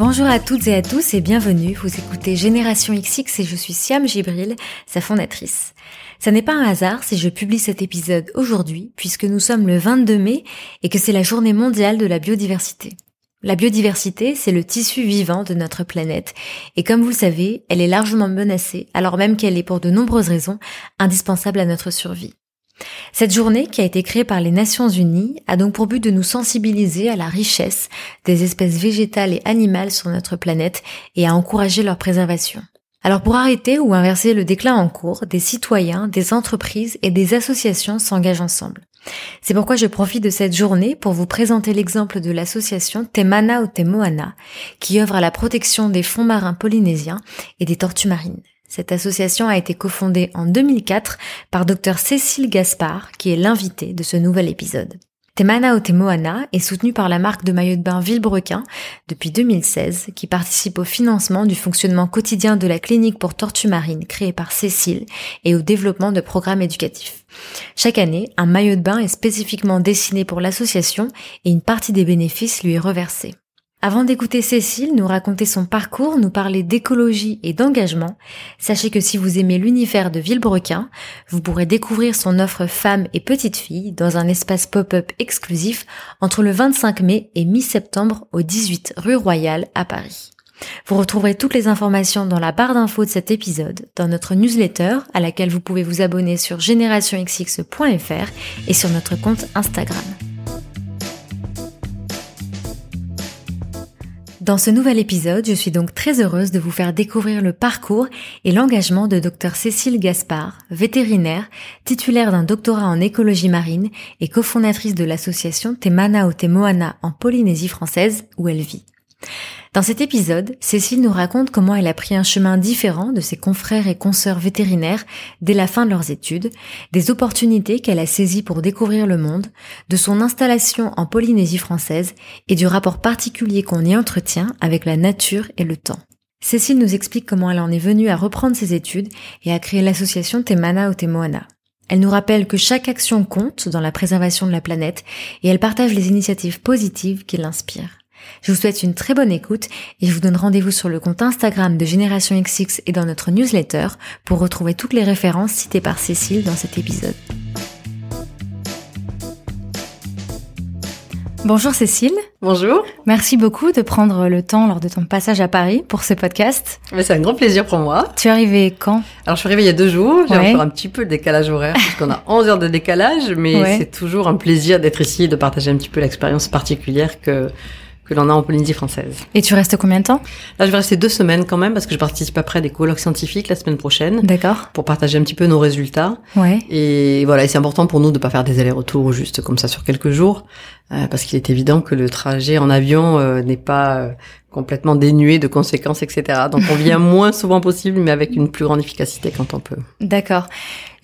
Bonjour à toutes et à tous et bienvenue. Vous écoutez Génération XX et je suis Siam Gibril, sa fondatrice. Ça n'est pas un hasard si je publie cet épisode aujourd'hui puisque nous sommes le 22 mai et que c'est la journée mondiale de la biodiversité. La biodiversité, c'est le tissu vivant de notre planète et comme vous le savez, elle est largement menacée alors même qu'elle est pour de nombreuses raisons indispensable à notre survie. Cette journée, qui a été créée par les Nations Unies, a donc pour but de nous sensibiliser à la richesse des espèces végétales et animales sur notre planète et à encourager leur préservation. Alors pour arrêter ou inverser le déclin en cours, des citoyens, des entreprises et des associations s'engagent ensemble. C'est pourquoi je profite de cette journée pour vous présenter l'exemple de l'association Temana o Temoana, qui œuvre à la protection des fonds marins polynésiens et des tortues marines. Cette association a été cofondée en 2004 par Dr Cécile Gaspard, qui est l'invité de ce nouvel épisode. Temana o Temoana est soutenu par la marque de maillot de bain Villebrequin depuis 2016, qui participe au financement du fonctionnement quotidien de la clinique pour tortues marines créée par Cécile et au développement de programmes éducatifs. Chaque année, un maillot de bain est spécifiquement dessiné pour l'association et une partie des bénéfices lui est reversée. Avant d'écouter Cécile nous raconter son parcours, nous parler d'écologie et d'engagement, sachez que si vous aimez l'univers de Villebrequin, vous pourrez découvrir son offre femmes et petites filles dans un espace pop-up exclusif entre le 25 mai et mi-septembre au 18 rue Royale à Paris. Vous retrouverez toutes les informations dans la barre d'infos de cet épisode, dans notre newsletter à laquelle vous pouvez vous abonner sur générationxx.fr et sur notre compte Instagram. Dans ce nouvel épisode, je suis donc très heureuse de vous faire découvrir le parcours et l'engagement de Dr Cécile Gaspard, vétérinaire, titulaire d'un doctorat en écologie marine et cofondatrice de l'association Temana o Temoana en Polynésie française où elle vit. Dans cet épisode, Cécile nous raconte comment elle a pris un chemin différent de ses confrères et consoeurs vétérinaires dès la fin de leurs études, des opportunités qu'elle a saisies pour découvrir le monde, de son installation en Polynésie française et du rapport particulier qu'on y entretient avec la nature et le temps. Cécile nous explique comment elle en est venue à reprendre ses études et à créer l'association Temana o Temoana. Elle nous rappelle que chaque action compte dans la préservation de la planète et elle partage les initiatives positives qui l'inspirent. Je vous souhaite une très bonne écoute et je vous donne rendez-vous sur le compte Instagram de Génération XX et dans notre newsletter pour retrouver toutes les références citées par Cécile dans cet épisode. Bonjour Cécile. Bonjour. Merci beaucoup de prendre le temps lors de ton passage à Paris pour ce podcast. C'est un grand plaisir pour moi. Tu es arrivé quand? Alors je suis arrivée il y a deux jours. J'ai encore un petit peu le décalage horaire puisqu'on a 11 heures de décalage, mais c'est toujours un plaisir d'être ici et de partager un petit peu l'expérience particulière que que l'on a en Polynésie française. Et tu restes combien de temps? Là, je vais rester deux semaines quand même parce que je participe après à des colloques scientifiques la semaine prochaine. D'accord. Pour partager un petit peu nos résultats. Ouais. Et voilà, et c'est important pour nous de pas faire des allers-retours juste comme ça sur quelques jours, euh, parce qu'il est évident que le trajet en avion euh, n'est pas euh, complètement dénué de conséquences, etc. Donc on vient moins souvent possible, mais avec une plus grande efficacité quand on peut. D'accord.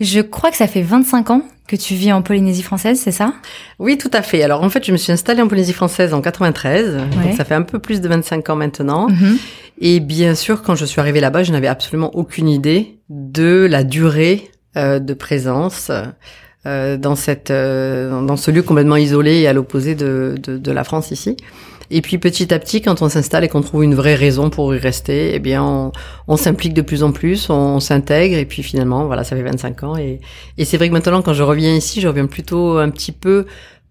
Je crois que ça fait 25 ans que tu vis en Polynésie française, c'est ça? Oui, tout à fait. Alors en fait, je me suis installée en Polynésie française en 93, donc ça fait un peu plus de 25 ans maintenant. Mhm. Et bien sûr, quand je suis arrivée là-bas, je n'avais absolument aucune idée de la durée euh, de présence euh, dans cette euh, dans ce lieu complètement isolé et à l'opposé de, de, de la France ici. Et puis petit à petit, quand on s'installe et qu'on trouve une vraie raison pour y rester, eh bien, on, on s'implique de plus en plus, on, s'intègre, et puis finalement, voilà, ça fait 25 ans. Et, et c'est vrai que maintenant, quand je reviens ici, je reviens plutôt un petit peu,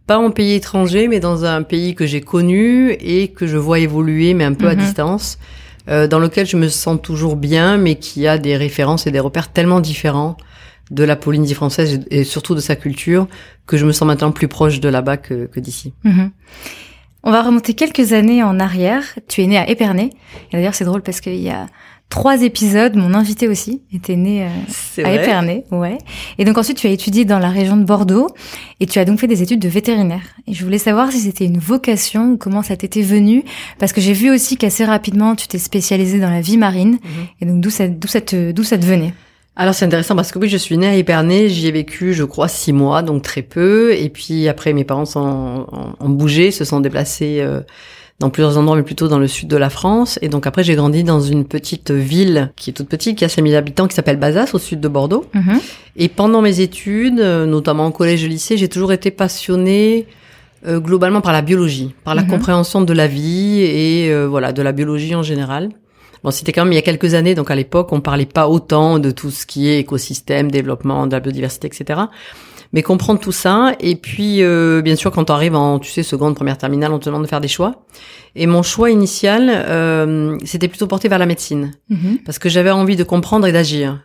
pas en pays étranger, mais dans un pays que j'ai connu et que je vois évoluer, mais un peu à mhm. distance, euh, dans lequel je me sens toujours bien, mais qui a des références et des repères tellement différents de la Polynésie française et surtout de sa culture que je me sens maintenant plus proche de là-bas que, que d'ici. Mhm. On va remonter quelques années en arrière. Tu es né à Épernay. Et d'ailleurs, c'est drôle parce qu'il y a trois épisodes, mon invité aussi était né euh, à Épernay, ouais. Et donc ensuite tu as étudié dans la région de Bordeaux et tu as donc fait des études de vétérinaire. Et je voulais savoir si c'était une vocation ou comment ça t'était venu parce que j'ai vu aussi qu'assez rapidement tu t'es spécialisé dans la vie marine mhm. et donc d'où ça d'où ça te d'où ça te venait? Alors c'est intéressant parce que oui, je suis née à Épernay, j'y ai vécu, je crois, six mois, donc très peu. Et puis après, mes parents sont, ont, bougé, se sont déplacés euh, dans plusieurs endroits, mais plutôt dans le sud de la France. Et donc après, j'ai grandi dans une petite ville qui est toute petite, qui a 5000 habitants, qui s'appelle Bazas, au sud de Bordeaux. Mhm. Et pendant mes études, euh, notamment au collège et lycée, j'ai toujours été passionnée euh, globalement par la biologie, par la Mhm. compréhension de la vie et euh, voilà de la biologie en général. Bon, c'était quand même il y a quelques années, donc à l'époque, on parlait pas autant de tout ce qui est écosystème, développement, de la biodiversité, etc. Mais comprendre tout ça, et puis euh, bien sûr, quand on arrive en, tu sais, seconde, première terminale, on te demande de faire des choix. Et mon choix initial, euh, c'était plutôt porté vers la médecine, Mhm. parce que j'avais envie de comprendre et d'agir.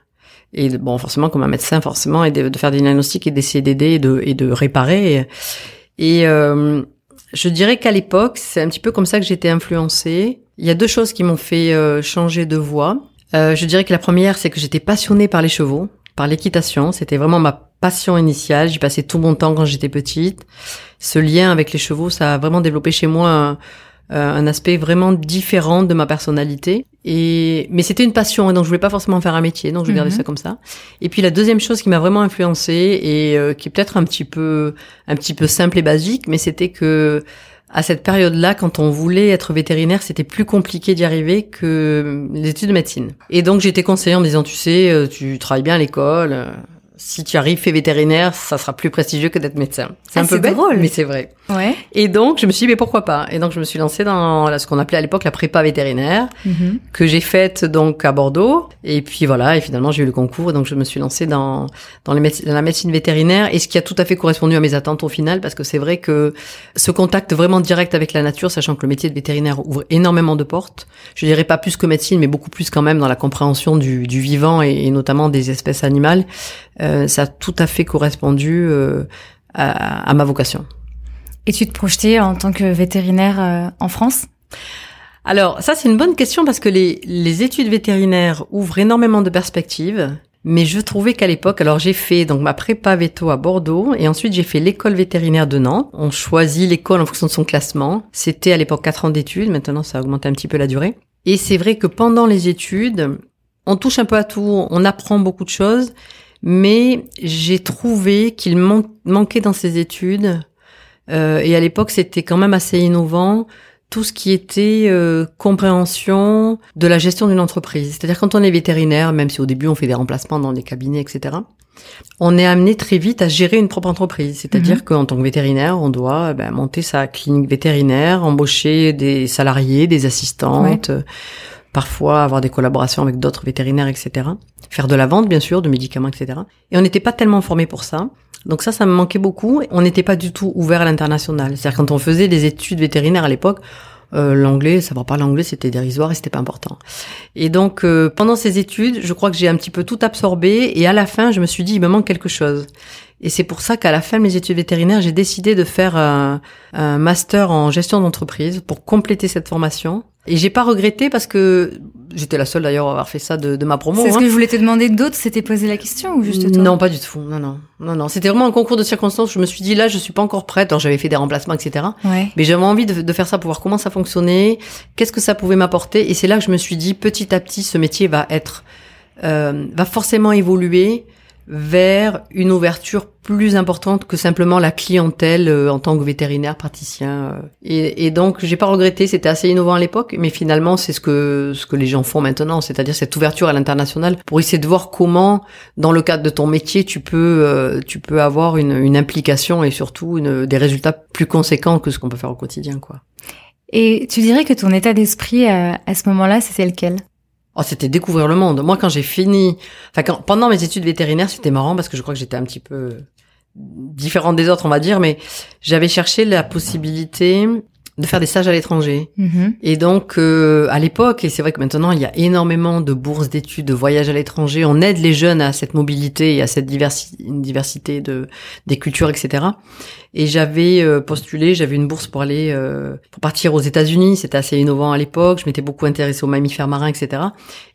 Et bon, forcément, comme un médecin, forcément, et de, de faire des diagnostics et d'essayer d'aider et de, et de réparer. Et, et, euh, je dirais qu'à l'époque, c'est un petit peu comme ça que j'étais influencée. Il y a deux choses qui m'ont fait euh, changer de voie. Euh, je dirais que la première, c'est que j'étais passionnée par les chevaux, par l'équitation. C'était vraiment ma passion initiale. J'y passais tout mon temps quand j'étais petite. Ce lien avec les chevaux, ça a vraiment développé chez moi un, euh, un aspect vraiment différent de ma personnalité. Et mais c'était une passion, et donc je voulais pas forcément faire un métier, donc je gardais Mhm. ça comme ça. Et puis la deuxième chose qui m'a vraiment influencée et euh, qui est peut-être un petit peu un petit peu simple et basique, mais c'était que à cette période-là, quand on voulait être vétérinaire, c'était plus compliqué d'y arriver que les études de médecine. Et donc j'étais conseillée en me disant, tu sais, euh, tu travailles bien à l'école. Si tu arrives fait vétérinaire, ça sera plus prestigieux que d'être médecin. C'est Ah, un peu bête, drôle. mais c'est vrai. Ouais. Et donc, je me suis dit, mais pourquoi pas? Et donc, je me suis lancée dans là, ce qu'on appelait à l'époque la prépa vétérinaire, Mhm. que j'ai faite donc à Bordeaux. Et puis voilà, et finalement, j'ai eu le concours, et donc je me suis lancée dans dans, les méde- dans la médecine vétérinaire, et ce qui a tout à fait correspondu à mes attentes au final, parce que c'est vrai que ce contact vraiment direct avec la nature, sachant que le métier de vétérinaire ouvre énormément de portes, je dirais pas plus que médecine, mais beaucoup plus quand même dans la compréhension du, du vivant et, et notamment des espèces animales, euh, ça a tout à fait correspondu euh, à, à ma vocation. Et tu te projetais en tant que vétérinaire euh, en France? Alors, ça, c'est une bonne question parce que les, les études vétérinaires ouvrent énormément de perspectives. Mais je trouvais qu'à l'époque, alors j'ai fait donc ma prépa veto à Bordeaux et ensuite j'ai fait l'école vétérinaire de Nantes. On choisit l'école en fonction de son classement. C'était à l'époque quatre ans d'études. Maintenant, ça a augmenté un petit peu la durée. Et c'est vrai que pendant les études, on touche un peu à tout, on apprend beaucoup de choses, mais j'ai trouvé qu'il man- manquait dans ces études, euh, et à l'époque c'était quand même assez innovant, tout ce qui était euh, compréhension de la gestion d'une entreprise. C'est-à-dire quand on est vétérinaire, même si au début on fait des remplacements dans des cabinets, etc., on est amené très vite à gérer une propre entreprise. C'est-à-dire Mhm. qu'en tant que vétérinaire, on doit ben, monter sa clinique vétérinaire, embaucher des salariés, des assistantes, parfois avoir des collaborations avec d'autres vétérinaires, etc. Faire de la vente, bien sûr, de médicaments, etc. Et on n'était pas tellement formé pour ça. Donc ça, ça me manquait beaucoup. On n'était pas du tout ouvert à l'international. C'est-à-dire quand on faisait des études vétérinaires à l'époque, euh, l'anglais, savoir parler anglais, c'était dérisoire et c'était pas important. Et donc euh, pendant ces études, je crois que j'ai un petit peu tout absorbé et à la fin, je me suis dit il me manque quelque chose. Et c'est pour ça qu'à la fin de mes études vétérinaires, j'ai décidé de faire un, un master en gestion d'entreprise pour compléter cette formation. Et j'ai pas regretté parce que j'étais la seule d'ailleurs à avoir fait ça de, de ma promo. C'est ce hein. que je voulais te demander d'autres, c'était poser la question ou juste toi? Non, pas du tout. Non, non, non, non. C'était vraiment un concours de circonstances. Je me suis dit là, je suis pas encore prête. Alors j'avais fait des remplacements, etc. Ouais. Mais j'avais envie de, de faire ça pour voir comment ça fonctionnait, qu'est-ce que ça pouvait m'apporter? Et c'est là que je me suis dit, petit à petit, ce métier va être, euh, va forcément évoluer vers une ouverture plus importante que simplement la clientèle euh, en tant que vétérinaire praticien. euh. Et, et donc, j'ai pas regretté. C'était assez innovant à l'époque, mais finalement, c'est ce que ce que les gens font maintenant, c'est-à-dire cette ouverture à l'international pour essayer de voir comment, dans le cadre de ton métier, tu peux euh, tu peux avoir une, une implication et surtout une, des résultats plus conséquents que ce qu'on peut faire au quotidien, quoi. Et tu dirais que ton état d'esprit euh, à ce moment-là, c'était lequel? Oh, c'était découvrir le monde. Moi, quand j'ai fini, enfin, quand, pendant mes études vétérinaires, c'était marrant parce que je crois que j'étais un petit peu différente des autres, on va dire, mais j'avais cherché la possibilité de faire des stages à l'étranger. Mhm. Et donc, euh, à l'époque, et c'est vrai que maintenant, il y a énormément de bourses d'études, de voyages à l'étranger. On aide les jeunes à cette mobilité et à cette diversi- diversité de des cultures, etc. Et j'avais euh, postulé, j'avais une bourse pour aller euh, pour partir aux États-Unis. C'était assez innovant à l'époque. Je m'étais beaucoup intéressée aux mammifères marins, etc.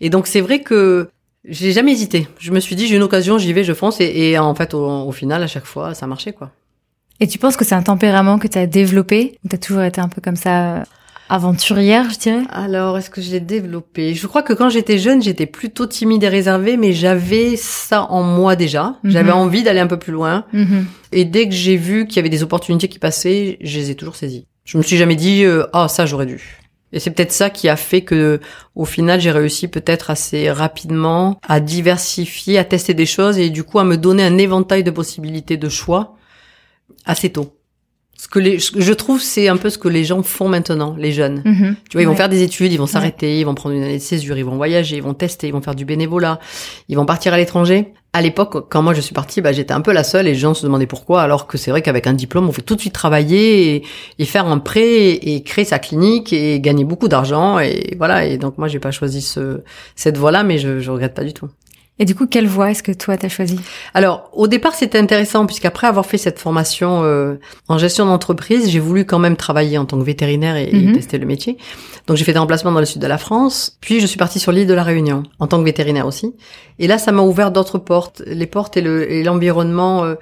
Et donc, c'est vrai que j'ai jamais hésité. Je me suis dit, j'ai une occasion, j'y vais, je fonce. Et, et en fait, au, au final, à chaque fois, ça marchait, quoi. Et tu penses que c'est un tempérament que tu as développé Tu as toujours été un peu comme ça euh, aventurière, je dirais? Alors, est-ce que je l'ai développé? Je crois que quand j'étais jeune, j'étais plutôt timide et réservée, mais j'avais ça en moi déjà. Mhm. J'avais envie d'aller un peu plus loin. Mhm. Et dès que j'ai vu qu'il y avait des opportunités qui passaient, je les ai toujours saisies. Je me suis jamais dit, euh, ah, ça, j'aurais dû. Et c'est peut-être ça qui a fait que, au final, j'ai réussi peut-être assez rapidement à diversifier, à tester des choses et du coup à me donner un éventail de possibilités de choix assez tôt. ce que les, je trouve, c'est un peu ce que les gens font maintenant, les jeunes. Mhm. Tu vois, ils vont faire des études, ils vont s'arrêter, ils vont prendre une année de césure, ils vont voyager, ils vont tester, ils vont faire du bénévolat, ils vont partir à l'étranger. À l'époque, quand moi je suis partie, bah, j'étais un peu la seule et les gens se demandaient pourquoi, alors que c'est vrai qu'avec un diplôme, on fait tout de suite travailler et, faire un prêt et, créer sa clinique et gagner beaucoup d'argent et voilà. Et donc moi, j'ai pas choisi ce, cette voie-là, mais je, je regrette pas du tout. Et du coup, quelle voie est-ce que toi t'as choisi? Alors, au départ, c'était intéressant puisqu'après avoir fait cette formation euh, en gestion d'entreprise, j'ai voulu quand même travailler en tant que vétérinaire et, mhm. tester le métier. Donc, j'ai fait des remplacements dans le sud de la France. Puis, je suis partie sur l'île de la Réunion en tant que vétérinaire aussi. Et là, ça m'a ouvert d'autres portes, les portes et l'environnement. Euh,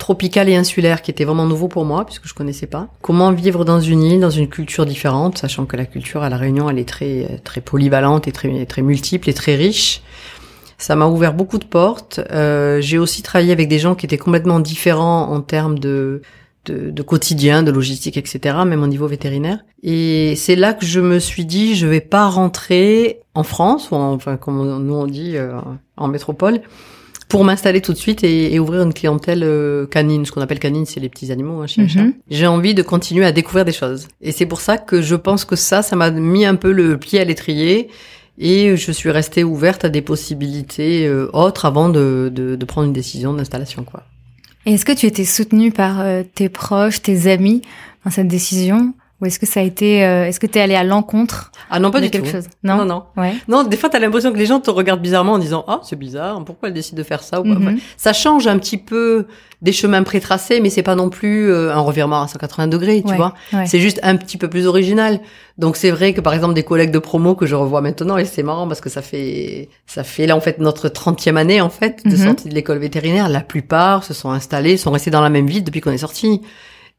tropical et insulaire qui était vraiment nouveau pour moi puisque je connaissais pas. Comment vivre dans une île, dans une culture différente, sachant que la culture à la Réunion elle est très très polyvalente et très très multiple et très riche. Ça m'a ouvert beaucoup de portes. Euh, j'ai aussi travaillé avec des gens qui étaient complètement différents en termes de, de, quotidien, de logistique, etc., même au niveau vétérinaire. Et c'est là que je me suis dit, je vais pas rentrer en France, ou enfin comme nous on dit euh, en métropole, pour m'installer tout de suite et, ouvrir une clientèle euh, canine. Ce qu'on appelle canine, c'est les petits animaux, hein, chez mm J'ai envie de continuer à découvrir des choses. Et c'est pour ça que je pense que ça, ça m'a mis un peu le pied à l'étrier et je suis restée ouverte à des possibilités euh, autres avant de, de, de, prendre une décision d'installation. quoi. Est-ce que tu étais soutenue par euh, tes proches, tes amis dans cette décision? Ou est-ce que ça a été, euh, est-ce que t'es allé à l'encontre Ah non, pas de du quelque tout. chose? Non, non, non. Ouais. Non, des fois t'as l'impression que les gens te regardent bizarrement en disant ah c'est bizarre, pourquoi elle décide de faire ça ou mhm. Ça change un petit peu des chemins prétracés, mais c'est pas non plus euh, un revirement à 180 degrés, tu vois. C'est juste un petit peu plus original. Donc c'est vrai que par exemple des collègues de promo que je revois maintenant et c'est marrant parce que ça fait ça fait là en fait notre 30e année en fait de mhm. sortie de l'école vétérinaire. La plupart se sont installés, sont restés dans la même ville depuis qu'on est sorti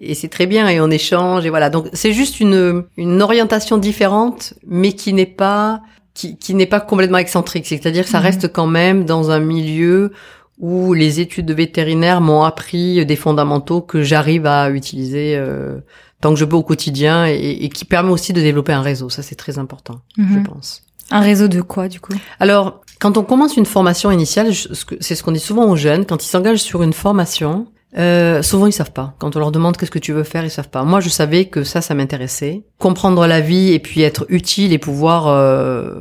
et c'est très bien et on échange et voilà. Donc c'est juste une une orientation différente, mais qui n'est pas qui, qui n'est pas complètement excentrique. C'est-à-dire que ça mhm. reste quand même dans un milieu où les études de vétérinaire m'ont appris des fondamentaux que j'arrive à utiliser euh, tant que je peux au quotidien et, et, qui permet aussi de développer un réseau. Ça c'est très important, je mhm. pense. Un réseau de quoi du coup? Alors quand on commence une formation initiale, c'est ce qu'on dit souvent aux jeunes, quand ils s'engagent sur une formation, euh, souvent ils savent pas. Quand on leur demande qu'est-ce que tu veux faire, ils savent pas. Moi, je savais que ça, ça m'intéressait. Comprendre la vie et puis être utile et pouvoir, euh,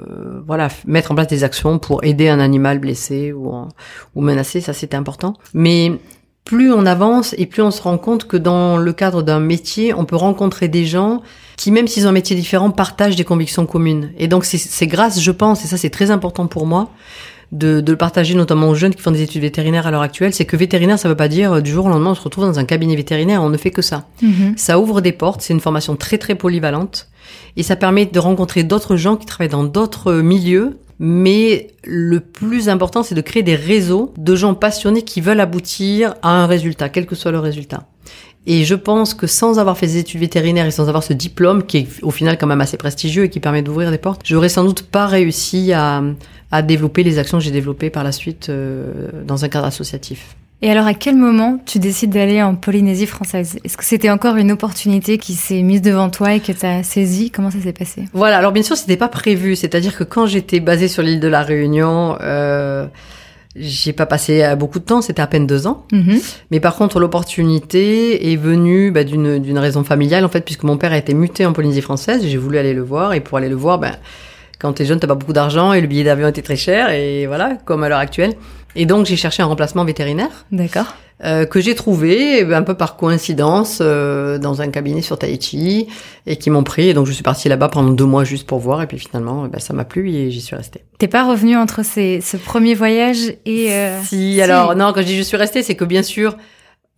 voilà, mettre en place des actions pour aider un animal blessé ou, ou menacé, ça c'était important. Mais plus on avance et plus on se rend compte que dans le cadre d'un métier, on peut rencontrer des gens qui, même s'ils ont un métier différent, partagent des convictions communes. Et donc c'est grâce, je pense, et ça c'est très important pour moi, de, de, le partager notamment aux jeunes qui font des études vétérinaires à l'heure actuelle, c'est que vétérinaire, ça veut pas dire euh, du jour au lendemain on se retrouve dans un cabinet vétérinaire, on ne fait que ça. Mhm. Ça ouvre des portes, c'est une formation très très polyvalente et ça permet de rencontrer d'autres gens qui travaillent dans d'autres milieux. Mais le plus important, c'est de créer des réseaux de gens passionnés qui veulent aboutir à un résultat, quel que soit le résultat. Et je pense que sans avoir fait des études vétérinaires et sans avoir ce diplôme, qui est au final quand même assez prestigieux et qui permet d'ouvrir des portes, j'aurais sans doute pas réussi à, à développer les actions que j'ai développées par la suite euh, dans un cadre associatif. Et alors, à quel moment tu décides d'aller en Polynésie française? Est-ce que c'était encore une opportunité qui s'est mise devant toi et que tu as saisi Comment ça s'est passé? Voilà. Alors, bien sûr, c'était pas prévu. C'est-à-dire que quand j'étais basée sur l'île de la Réunion, euh, j'ai pas passé euh, beaucoup de temps, c'était à peine deux ans. Mhm. Mais par contre, l'opportunité est venue bah, d'une d'une raison familiale en fait, puisque mon père a été muté en Polynésie française. J'ai voulu aller le voir et pour aller le voir, ben quand t'es jeune, t'as pas beaucoup d'argent et le billet d'avion était très cher et voilà, comme à l'heure actuelle. Et donc j'ai cherché un remplacement vétérinaire. D'accord. Euh, que j'ai trouvé un peu par coïncidence euh, dans un cabinet sur Tahiti et qui m'ont pris et donc je suis partie là-bas pendant deux mois juste pour voir et puis finalement bah, ça m'a plu et j'y suis restée. T'es pas revenu entre ces, ce premier voyage et euh... si, alors non quand je dis je suis restée c'est que bien sûr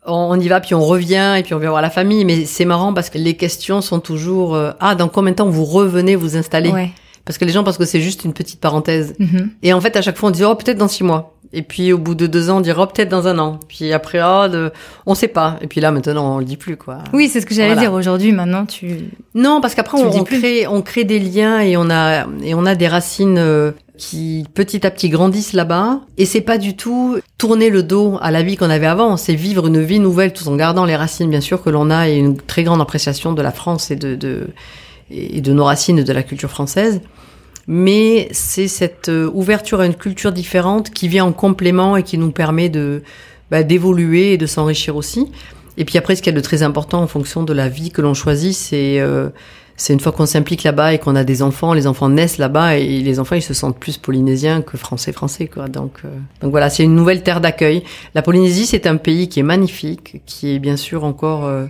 on y va puis on revient et puis on vient voir la famille mais c'est marrant parce que les questions sont toujours euh, ah dans combien de temps vous revenez vous installer? Ouais. Parce que les gens pensent que c'est juste une petite parenthèse. Mhm. Et en fait, à chaque fois, on dit, oh, peut-être dans six mois. Et puis, au bout de deux ans, on dira, oh, peut-être dans un an. Puis après, oh, de... on sait pas. Et puis là, maintenant, on le dit plus, quoi. Oui, c'est ce que j'allais dire. Aujourd'hui, maintenant, tu... Non, parce qu'après, on, crée, on crée des liens et on a, et on a des racines euh, qui, petit à petit, grandissent là-bas. Et c'est pas du tout tourner le dos à la vie qu'on avait avant. C'est vivre une vie nouvelle tout en gardant les racines, bien sûr, que l'on a et une très grande appréciation de la France et de, de et de nos racines de la culture française. Mais c'est cette euh, ouverture à une culture différente qui vient en complément et qui nous permet de bah, d'évoluer et de s'enrichir aussi. Et puis après, ce qu'il y a de très important en fonction de la vie que l'on choisit, c'est euh, c'est une fois qu'on s'implique là-bas et qu'on a des enfants, les enfants naissent là-bas et les enfants ils se sentent plus polynésiens que français français quoi. Donc euh, donc voilà, c'est une nouvelle terre d'accueil. La Polynésie c'est un pays qui est magnifique, qui est bien sûr encore euh,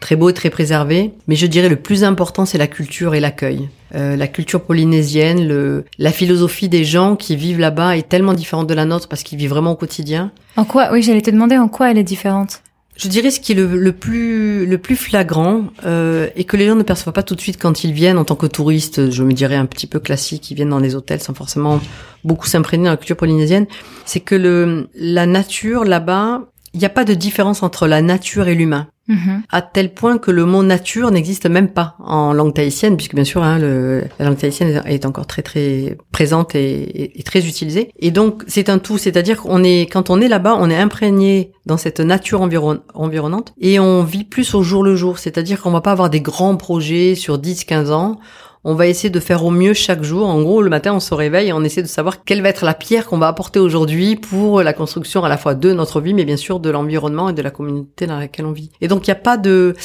très beau et très préservé, mais je dirais le plus important c'est la culture et l'accueil. Euh, la culture polynésienne, le, la philosophie des gens qui vivent là-bas est tellement différente de la nôtre parce qu'ils vivent vraiment au quotidien. En quoi Oui, j'allais te demander en quoi elle est différente. Je dirais ce qui est le, plus le plus flagrant euh, et que les gens ne perçoivent pas tout de suite quand ils viennent en tant que touristes. Je me dirais un petit peu classique, ils viennent dans les hôtels sans forcément beaucoup s'imprégner dans la culture polynésienne. C'est que le la nature là-bas, il n'y a pas de différence entre la nature et l'humain. Mhm. À tel point que le mot nature n'existe même pas en langue tahitienne, puisque bien sûr hein, le, la langue tahitienne est encore très très présente et, et, très utilisée. Et donc c'est un tout, c'est-à-dire qu'on est quand on est là-bas, on est imprégné dans cette nature environ, environnante et on vit plus au jour le jour, c'est-à-dire qu'on va pas avoir des grands projets sur 10-15 ans on va essayer de faire au mieux chaque jour. En gros, le matin, on se réveille et on essaie de savoir quelle va être la pierre qu'on va apporter aujourd'hui pour la construction à la fois de notre vie, mais bien sûr de l'environnement et de la communauté dans laquelle on vit. Et donc, il n'y a pas de...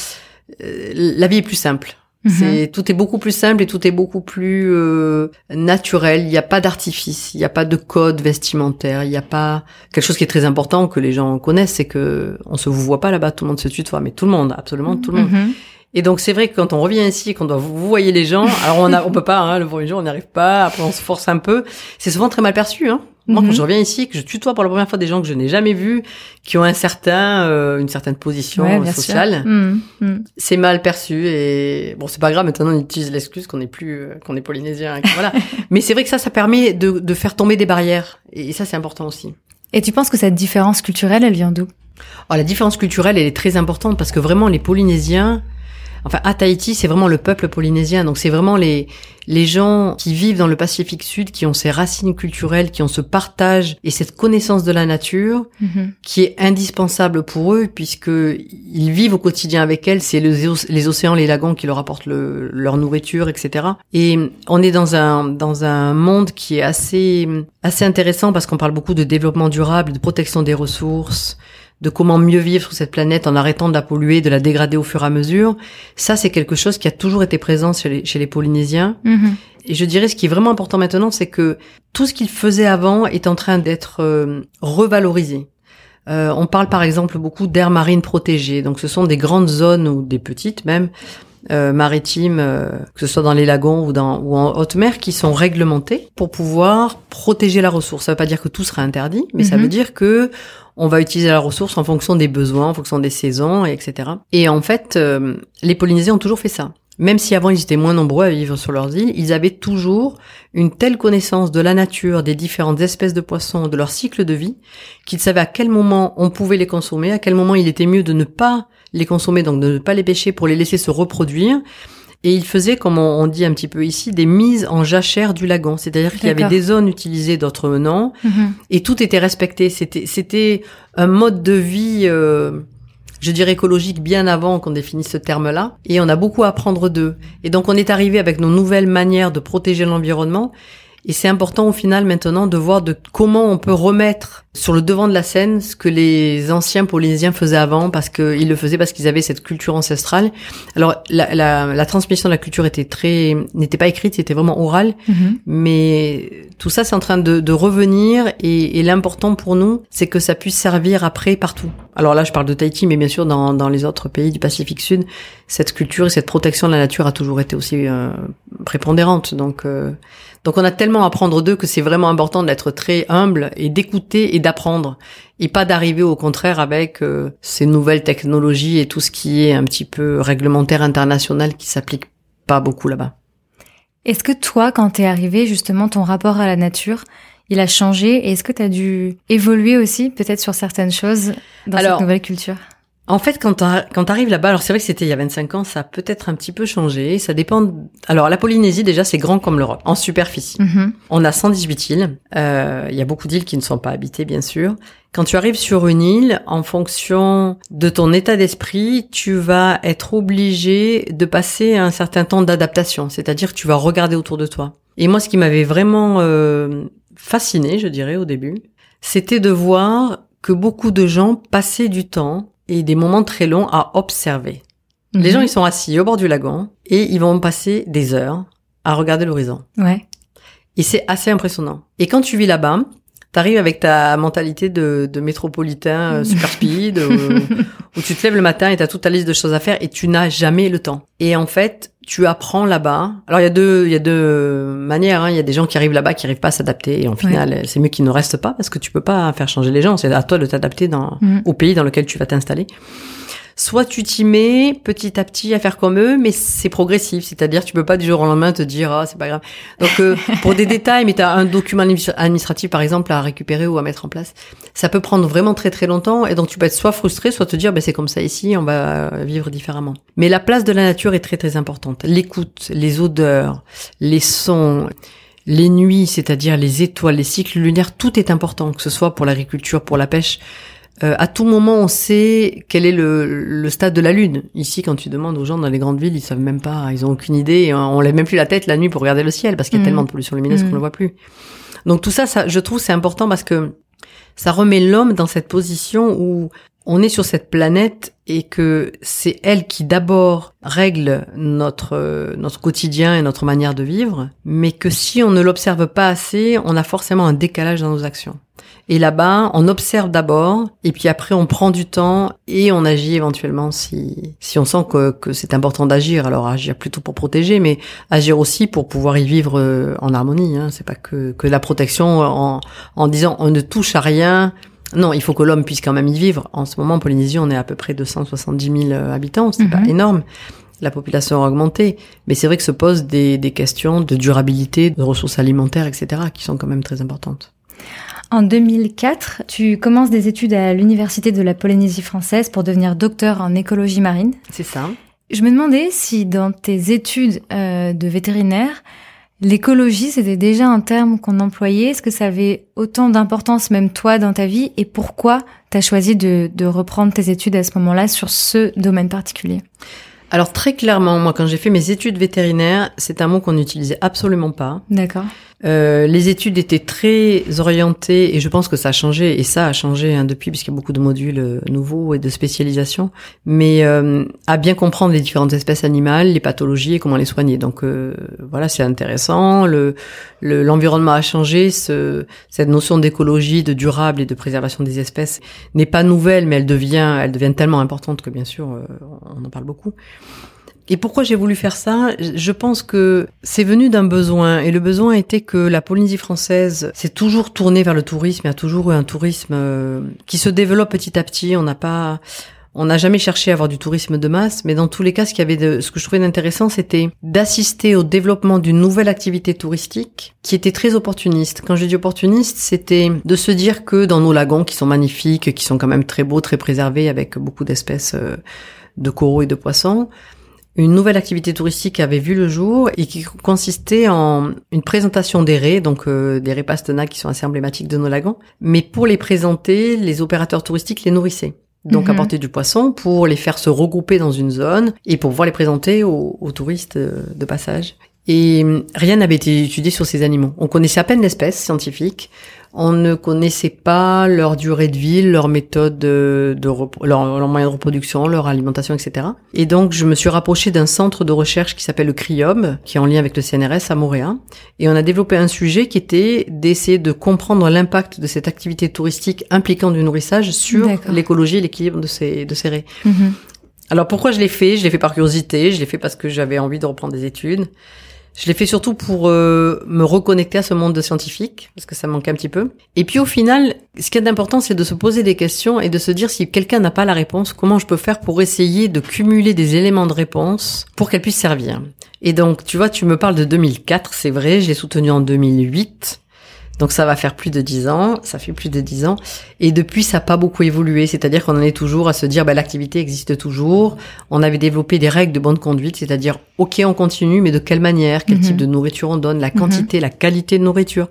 Euh, la vie est plus simple. Mhm. C'est tout est beaucoup plus simple et tout est beaucoup plus euh, naturel. Il n'y a pas d'artifice, il n'y a pas de code vestimentaire, il n'y a pas quelque chose qui est très important que les gens connaissent, c'est que on se voit pas là-bas, tout le monde se tutoie, mais tout le monde, absolument tout le monde. Mhm. Et donc c'est vrai que quand on revient ici et qu'on doit vous voyez les gens, alors on a, on peut pas, hein, le premier jour on n'y arrive pas, après on se force un peu. C'est souvent très mal perçu. Hein. Moi, quand mhm. je reviens ici, que je tutoie pour la première fois des gens que je n'ai jamais vus, qui ont un certain, euh, une certaine position sociale, mhm. Mhm. c'est mal perçu. Et bon, c'est pas grave. Maintenant, on utilise l'excuse qu'on est plus, euh, qu'on est polynésien. voilà. Mais c'est vrai que ça, ça permet de, de faire tomber des barrières. Et ça, c'est important aussi. Et tu penses que cette différence culturelle, elle vient d'où? Oh, la différence culturelle, elle est très importante parce que vraiment, les Polynésiens, enfin à Tahiti, c'est vraiment le peuple polynésien. Donc c'est vraiment les les gens qui vivent dans le Pacifique Sud, qui ont ces racines culturelles, qui ont ce partage et cette connaissance de la nature, mhm. qui est indispensable pour eux puisque ils vivent au quotidien avec elle. C'est les océans, les lagons qui leur apportent le, leur nourriture, etc. Et on est dans un dans un monde qui est assez assez intéressant parce qu'on parle beaucoup de développement durable, de protection des ressources de comment mieux vivre sur cette planète en arrêtant de la polluer, de la dégrader au fur et à mesure. Ça, c'est quelque chose qui a toujours été présent chez les, chez les Polynésiens. Mm-hmm. Et je dirais ce qui est vraiment important maintenant, c'est que tout ce qu'ils faisaient avant est en train d'être euh, revalorisé. Euh, on parle par exemple beaucoup d'aires marines protégées. Donc ce sont des grandes zones ou des petites même euh, maritimes, euh, que ce soit dans les lagons ou, dans, ou en haute mer, qui sont réglementées pour pouvoir protéger la ressource. Ça veut pas dire que tout sera interdit, mais ça mm-hmm. veut dire que on va utiliser la ressource en fonction des besoins, en fonction des saisons, etc. Et en fait, euh, les Polynésiens ont toujours fait ça. Même si avant ils étaient moins nombreux à vivre sur leurs îles, ils avaient toujours une telle connaissance de la nature, des différentes espèces de poissons, de leur cycle de vie, qu'ils savaient à quel moment on pouvait les consommer, à quel moment il était mieux de ne pas les consommer, donc de ne pas les pêcher pour les laisser se reproduire, et il faisait, comme on dit un petit peu ici, des mises en jachère du lagon. C'est-à-dire qu'il y avait des zones utilisées, d'autres non. Mhm. Et tout était respecté. C'était, c'était un mode de vie, euh, je dirais écologique, bien avant qu'on définisse ce terme-là. Et on a beaucoup à apprendre d'eux. Et donc on est arrivé avec nos nouvelles manières de protéger l'environnement. Et c'est important au final maintenant de voir de comment on peut remettre sur le devant de la scène ce que les anciens polynésiens faisaient avant parce qu'ils le faisaient parce qu'ils avaient cette culture ancestrale. Alors la, la, la, transmission de la culture était très n'était pas écrite, c'était vraiment oral, mhm. mais tout ça c'est en train de, de revenir et, et l'important pour nous c'est que ça puisse servir après partout. Alors là je parle de Tahiti, mais bien sûr dans, dans les autres pays du Pacifique Sud, cette culture et cette protection de la nature a toujours été aussi euh, prépondérante. Donc euh, donc on a tellement à apprendre d'eux que c'est vraiment important d'être très humble et d'écouter et d'apprendre et pas d'arriver au contraire avec euh, ces nouvelles technologies et tout ce qui est un petit peu réglementaire international qui s'applique pas beaucoup là-bas. Est-ce que toi, quand t'es arrivé, justement, ton rapport à la nature, il a changé et est-ce que tu as dû évoluer aussi peut-être sur certaines choses dans cette nouvelle culture? En fait, quand tu arrives là-bas, alors c'est vrai que c'était il y a 25 ans, ça a peut-être un petit peu changé. Ça dépend. Alors la Polynésie déjà, c'est grand comme l'Europe en superficie. Mm-hmm. On a 118 îles. Euh, il y a beaucoup d'îles qui ne sont pas habitées, bien sûr. Quand tu arrives sur une île, en fonction de ton état d'esprit, tu vas être obligé de passer un certain temps d'adaptation. C'est-à-dire que tu vas regarder autour de toi. Et moi, ce qui m'avait vraiment euh, fasciné, je dirais au début, c'était de voir que beaucoup de gens passaient du temps et des moments très longs à observer. Les gens, ils sont assis au bord du lagon et ils vont passer des heures à regarder l'horizon. Ouais. Et c'est assez impressionnant. Et quand tu vis là-bas, t'arrives avec ta mentalité de, de métropolitain euh, super speed, euh, où tu te lèves le matin et t'as toute ta liste de choses à faire et tu n'as jamais le temps. Et en fait, tu apprends là-bas. Alors il y a deux, il y a deux manières. Hein. Il y a des gens qui arrivent là-bas qui arrivent pas à s'adapter et en final, c'est mieux qu'ils ne restent pas parce que tu peux pas faire changer les gens. C'est à toi de t'adapter dans Mm. au pays dans lequel tu vas t'installer. Soit tu t'y mets petit à petit à faire comme eux, mais c'est progressif. C'est-à-dire, tu peux pas du jour au lendemain te dire, ah, c'est pas grave. Donc, euh, pour des détails, mais tu as un document administ- administratif, par exemple, à récupérer ou à mettre en place, ça peut prendre vraiment très très longtemps. Et donc, tu peux être soit frustré, soit te dire, ben, c'est comme ça ici, on va vivre différemment. Mais la place de la nature est très très importante. L'écoute, les odeurs, les sons, les nuits, c'est-à-dire les étoiles, les cycles lunaires, tout est important, que ce soit pour l'agriculture, pour la pêche. Euh, à tout moment, on sait quel est le, le stade de la lune. Ici, quand tu demandes aux gens dans les grandes villes, ils savent même pas, ils ont aucune idée. Et on lève même plus la tête la nuit pour regarder le ciel parce qu'il y a Mhm. tellement de pollution lumineuse qu'on Mhm. ne le voit plus. Donc tout ça, ça, je trouve, c'est important parce que ça remet l'homme dans cette position où on est sur cette planète et que c'est elle qui d'abord règle notre notre quotidien et notre manière de vivre, mais que si on ne l'observe pas assez, on a forcément un décalage dans nos actions. Et là-bas, on observe d'abord, et puis après on prend du temps et on agit éventuellement si si on sent que, que c'est important d'agir. Alors agir plutôt pour protéger, mais agir aussi pour pouvoir y vivre euh, en harmonie. Hein. C'est pas que que la protection en en disant on ne touche à rien. Non, il faut que l'homme puisse quand même y vivre. En ce moment, en Polynésie, on est à peu près 270 000 euh, habitants. C'est pas Mhm. énorme. La population a augmenté, mais c'est vrai que se posent des, des questions de durabilité, de ressources alimentaires, etc., qui sont quand même très importantes. En 2004, tu commences des études à l'Université de la Polynésie française pour devenir docteur en écologie marine. C'est ça. Je me demandais si dans tes études euh, de vétérinaire, l'écologie c'était déjà un terme qu'on employait. Est-ce que ça avait autant d'importance même toi dans ta vie? Et pourquoi tu as choisi de, de reprendre tes études à ce moment-là sur ce domaine particulier? Alors très clairement, moi, quand j'ai fait mes études vétérinaires, c'est un mot qu'on n'utilisait absolument pas. D'accord. Euh, les études étaient très orientées et je pense que ça a changé et ça a changé hein, depuis puisqu'il y a beaucoup de modules euh, nouveaux et de spécialisation, mais euh, à bien comprendre les différentes espèces animales, les pathologies et comment les soigner. Donc euh, voilà, c'est intéressant. Le le- l'environnement a changé. Ce, cette notion d'écologie, de durable et de préservation des espèces n'est pas nouvelle, mais elle devient elle devient tellement importante que bien sûr on en parle beaucoup. Et pourquoi j'ai voulu faire ça? Je pense que c'est venu d'un besoin, et le besoin était que la Polynésie française s'est toujours tournée vers le tourisme, y a toujours eu un tourisme euh, qui se développe petit à petit. On n'a pas, on n'a jamais cherché à avoir du tourisme de masse, mais dans tous les cas, ce qu'il y avait de, ce que je trouvais intéressant, c'était d'assister au développement d'une nouvelle activité touristique qui était très opportuniste. Quand je dis opportuniste, c'était de se dire que dans nos lagons, qui sont magnifiques, qui sont quand même très beaux, très préservés, avec beaucoup d'espèces euh, de coraux et de poissons, une nouvelle activité touristique avait vu le jour et qui consistait en une présentation des raies, donc euh, des raies pastenaques qui sont assez emblématiques de nos lagons. Mais pour les présenter, les opérateurs touristiques les nourrissaient. Donc Mhm. apporter du poisson pour les faire se regrouper dans une zone et pour pouvoir les présenter aux, aux touristes euh, de passage. Et hum, rien n'avait été étudié sur ces animaux. On connaissait à peine l'espèce scientifique. On ne connaissait pas leur durée de vie, leur méthode de, de leur, leur moyen de reproduction, leur alimentation, etc. Et donc, je me suis rapprochée d'un centre de recherche qui s'appelle le CRIOB, qui est en lien avec le CNRS à Montréal. Et on a développé un sujet qui était d'essayer de comprendre l'impact de cette activité touristique impliquant du nourrissage sur l'écologie et l'équilibre de ces, de ces raies. Mhm. Alors pourquoi je l'ai fait? Je l'ai fait par curiosité, je l'ai fait parce que j'avais envie de reprendre des études. Je l'ai fait surtout pour euh, me reconnecter à ce monde de scientifique, parce que ça manquait un petit peu. Et puis au final, ce qui est important, c'est de se poser des questions et de se dire si quelqu'un n'a pas la réponse, comment je peux faire pour essayer de cumuler des éléments de réponse pour qu'elle puisse servir? Et donc, tu vois, tu me parles de 2004, c'est vrai, je l'ai soutenu en 2008. Donc ça va faire plus de dix ans, ça fait plus de dix ans. Et depuis, ça n'a pas beaucoup évolué. C'est-à-dire qu'on en est toujours à se dire, bah, l'activité existe toujours. On avait développé des règles de bonne conduite, c'est-à-dire, ok, on continue, mais de quelle manière, quel Mhm. type de nourriture on donne, la quantité, la qualité de nourriture.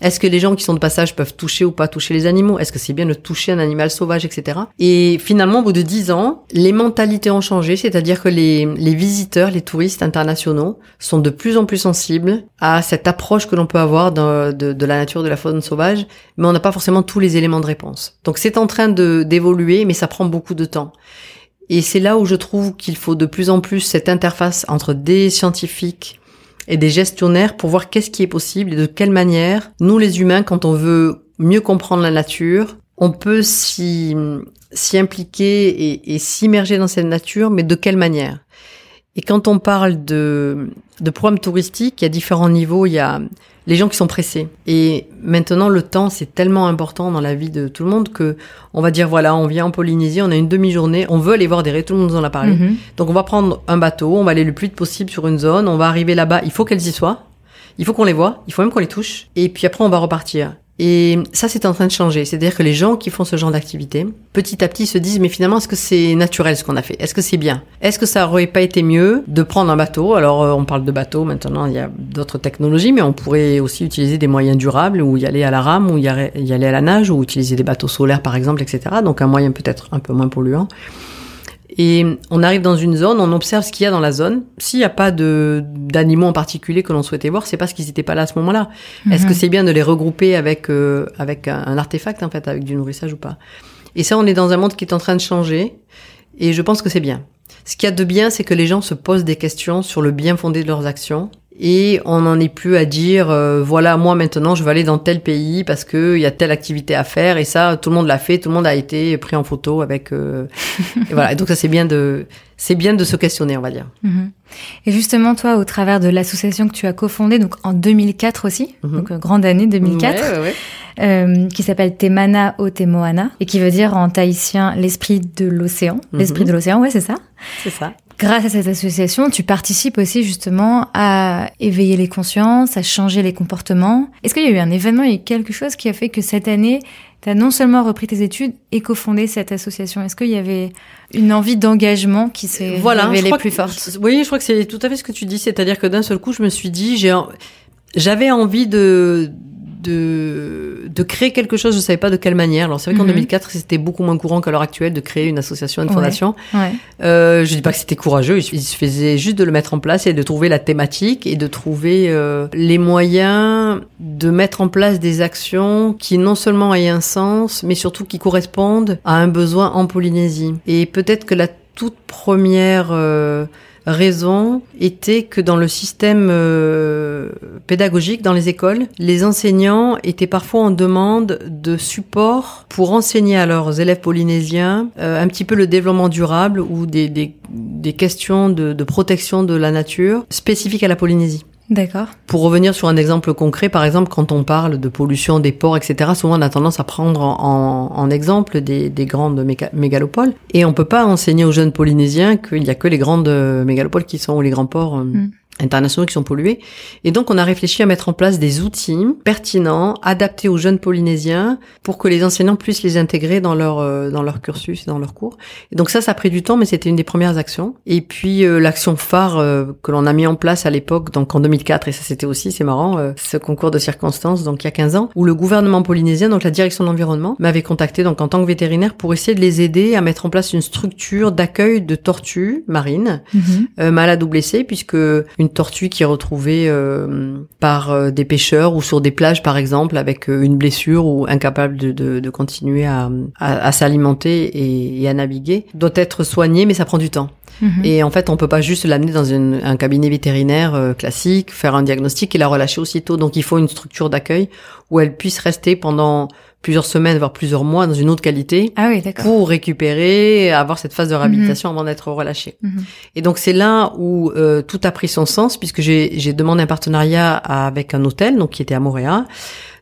Est-ce que les gens qui sont de passage peuvent toucher ou pas toucher les animaux? Est-ce que c'est bien de toucher un animal sauvage, etc. Et finalement, au bout de dix ans, les mentalités ont changé, c'est-à-dire que les, les visiteurs, les touristes internationaux sont de plus en plus sensibles à cette approche que l'on peut avoir de, de, de, la nature, de la faune sauvage, mais on n'a pas forcément tous les éléments de réponse. Donc c'est en train d'évoluer, mais ça prend beaucoup de temps. Et c'est là où je trouve qu'il faut de plus en plus cette interface entre des scientifiques et des gestionnaires pour voir qu'est-ce qui est possible et de quelle manière nous les humains, quand on veut mieux comprendre la nature, on peut s'y s'y impliquer et, s'immerger dans cette nature, mais de quelle manière? Et quand on parle de, de programmes touristiques, il y a différents niveaux. Il y a les gens qui sont pressés. Et maintenant, le temps, c'est tellement important dans la vie de tout le monde que on va dire, voilà, on vient en Polynésie, on a une demi-journée, on veut aller voir des raies, tout le monde nous en a parlé. Mhm. Donc, on va prendre un bateau, on va aller le plus vite possible sur une zone, on va arriver là-bas, il faut qu'elles y soient. Il faut qu'on les voit, il faut même qu'on les touche. Et puis après, on va repartir. Et ça, c'est en train de changer. C'est-à-dire que les gens qui font ce genre d'activité, petit à petit, se disent, mais finalement, est-ce que c'est naturel ce qu'on a fait? Est-ce que c'est bien? Est-ce que ça aurait pas été mieux de prendre un bateau? Alors, euh, on parle de bateau, maintenant, il y a d'autres technologies, mais on pourrait aussi utiliser des moyens durables, ou y aller à la rame, ou y aller à la nage, ou utiliser des bateaux solaires, par exemple, etc. Donc, un moyen peut-être un peu moins polluant. Et on arrive dans une zone, on observe ce qu'il y a dans la zone. S'il n'y a pas de d'animaux en particulier que l'on souhaitait voir, c'est parce qu'ils n'étaient pas là à ce moment-là. Est-ce que mhm. c'est bien de les regrouper avec euh, avec un, artefact en fait, avec du nourrissage ou pas? Et ça, on est dans un monde qui est en train de changer, et je pense que c'est bien. Ce qu'il y a de bien, c'est que les gens se posent des questions sur le bien fondé de leurs actions et on n'en est plus à dire euh, voilà moi maintenant je vais aller dans tel pays parce que il y a telle activité à faire. Et ça tout le monde l'a fait tout le monde a été pris en photo avec euh, et voilà. Et donc ça c'est bien de c'est bien de se questionner on va dire. Mhm. et justement toi au travers de l'association que tu as cofondée donc en 2004 aussi mhm. donc euh, grande année 2004 ouais, ouais, euh, qui s'appelle Temana o Temoana et qui veut dire en tahitien l'esprit de l'océan. L'esprit mhm. de l'océan ouais c'est ça. C'est ça Grâce à cette association, tu participes aussi justement à éveiller les consciences, à changer les comportements. Est-ce qu'il y a eu un événement, il y a quelque chose qui a fait que cette année, tu as non seulement repris tes études et cofondé cette association? Est-ce qu'il y avait une envie d'engagement qui s'est voilà, révélée plus forte? Oui, je crois que c'est tout à fait ce que tu dis. C'est-à-dire que d'un seul coup, je me suis dit, j'ai, j'avais envie de de, de créer quelque chose, je savais pas de quelle manière. Alors c'est vrai qu'en 2004, mhm. c'était beaucoup moins courant qu'à l'heure actuelle de créer une association, une fondation. Ouais, Euh, je dis pas que c'était courageux, il suffisait juste de le mettre en place et de trouver la thématique et de trouver euh, les moyens de mettre en place des actions qui non seulement aient un sens, mais surtout qui correspondent à un besoin en Polynésie. Et peut-être que la toute première euh, raison était que dans le système euh, pédagogique, dans les écoles, les enseignants étaient parfois en demande de support pour enseigner à leurs élèves polynésiens euh, un petit peu le développement durable ou des, des, des questions de, de protection de la nature spécifiques à la Polynésie. D'accord. Pour revenir sur un exemple concret, par exemple, quand on parle de pollution des ports, etc., souvent on a tendance à prendre en, en exemple des, des grandes mégalopoles. Et on peut pas enseigner aux jeunes polynésiens qu'il n'y a que les grandes mégalopoles qui sont, ou les grands ports. Euh, mm internationaux qui sont pollués. Et donc, on a réfléchi à mettre en place des outils pertinents, adaptés aux jeunes Polynésiens, pour que les enseignants puissent les intégrer dans leur euh, dans leur cursus et dans leurs cours. Et donc ça, ça a pris du temps, mais c'était une des premières actions. Et puis euh, l'action phare euh, que l'on a mis en place à l'époque, donc en 2004, et ça c'était aussi, c'est marrant, ce concours de circonstances, donc il y a 15 ans, où le gouvernement polynésien, donc la direction de l'environnement, m'avait contacté donc en tant que vétérinaire pour essayer de les aider à mettre en place une structure d'accueil de tortues marines mm-hmm. malades ou blessées, puisque une tortue qui est retrouvée euh, par euh, des pêcheurs ou sur des plages par exemple avec euh, une blessure ou incapable de, de, de continuer à, à, s'alimenter et, et, à naviguer doit être soignée mais ça prend du temps. Mhm. Et en fait, on peut pas juste l'amener dans une, un cabinet vétérinaire classique, faire un diagnostic et la relâcher aussitôt. Donc, il faut une structure d'accueil où elle puisse rester pendant plusieurs semaines, voire plusieurs mois dans une autre qualité ah oui, pour récupérer, avoir cette phase de réhabilitation mhm. avant d'être relâché. Mhm. Et donc c'est là où euh, tout a pris son sens puisque j'ai demandé un partenariat avec un hôtel donc qui était à Montréal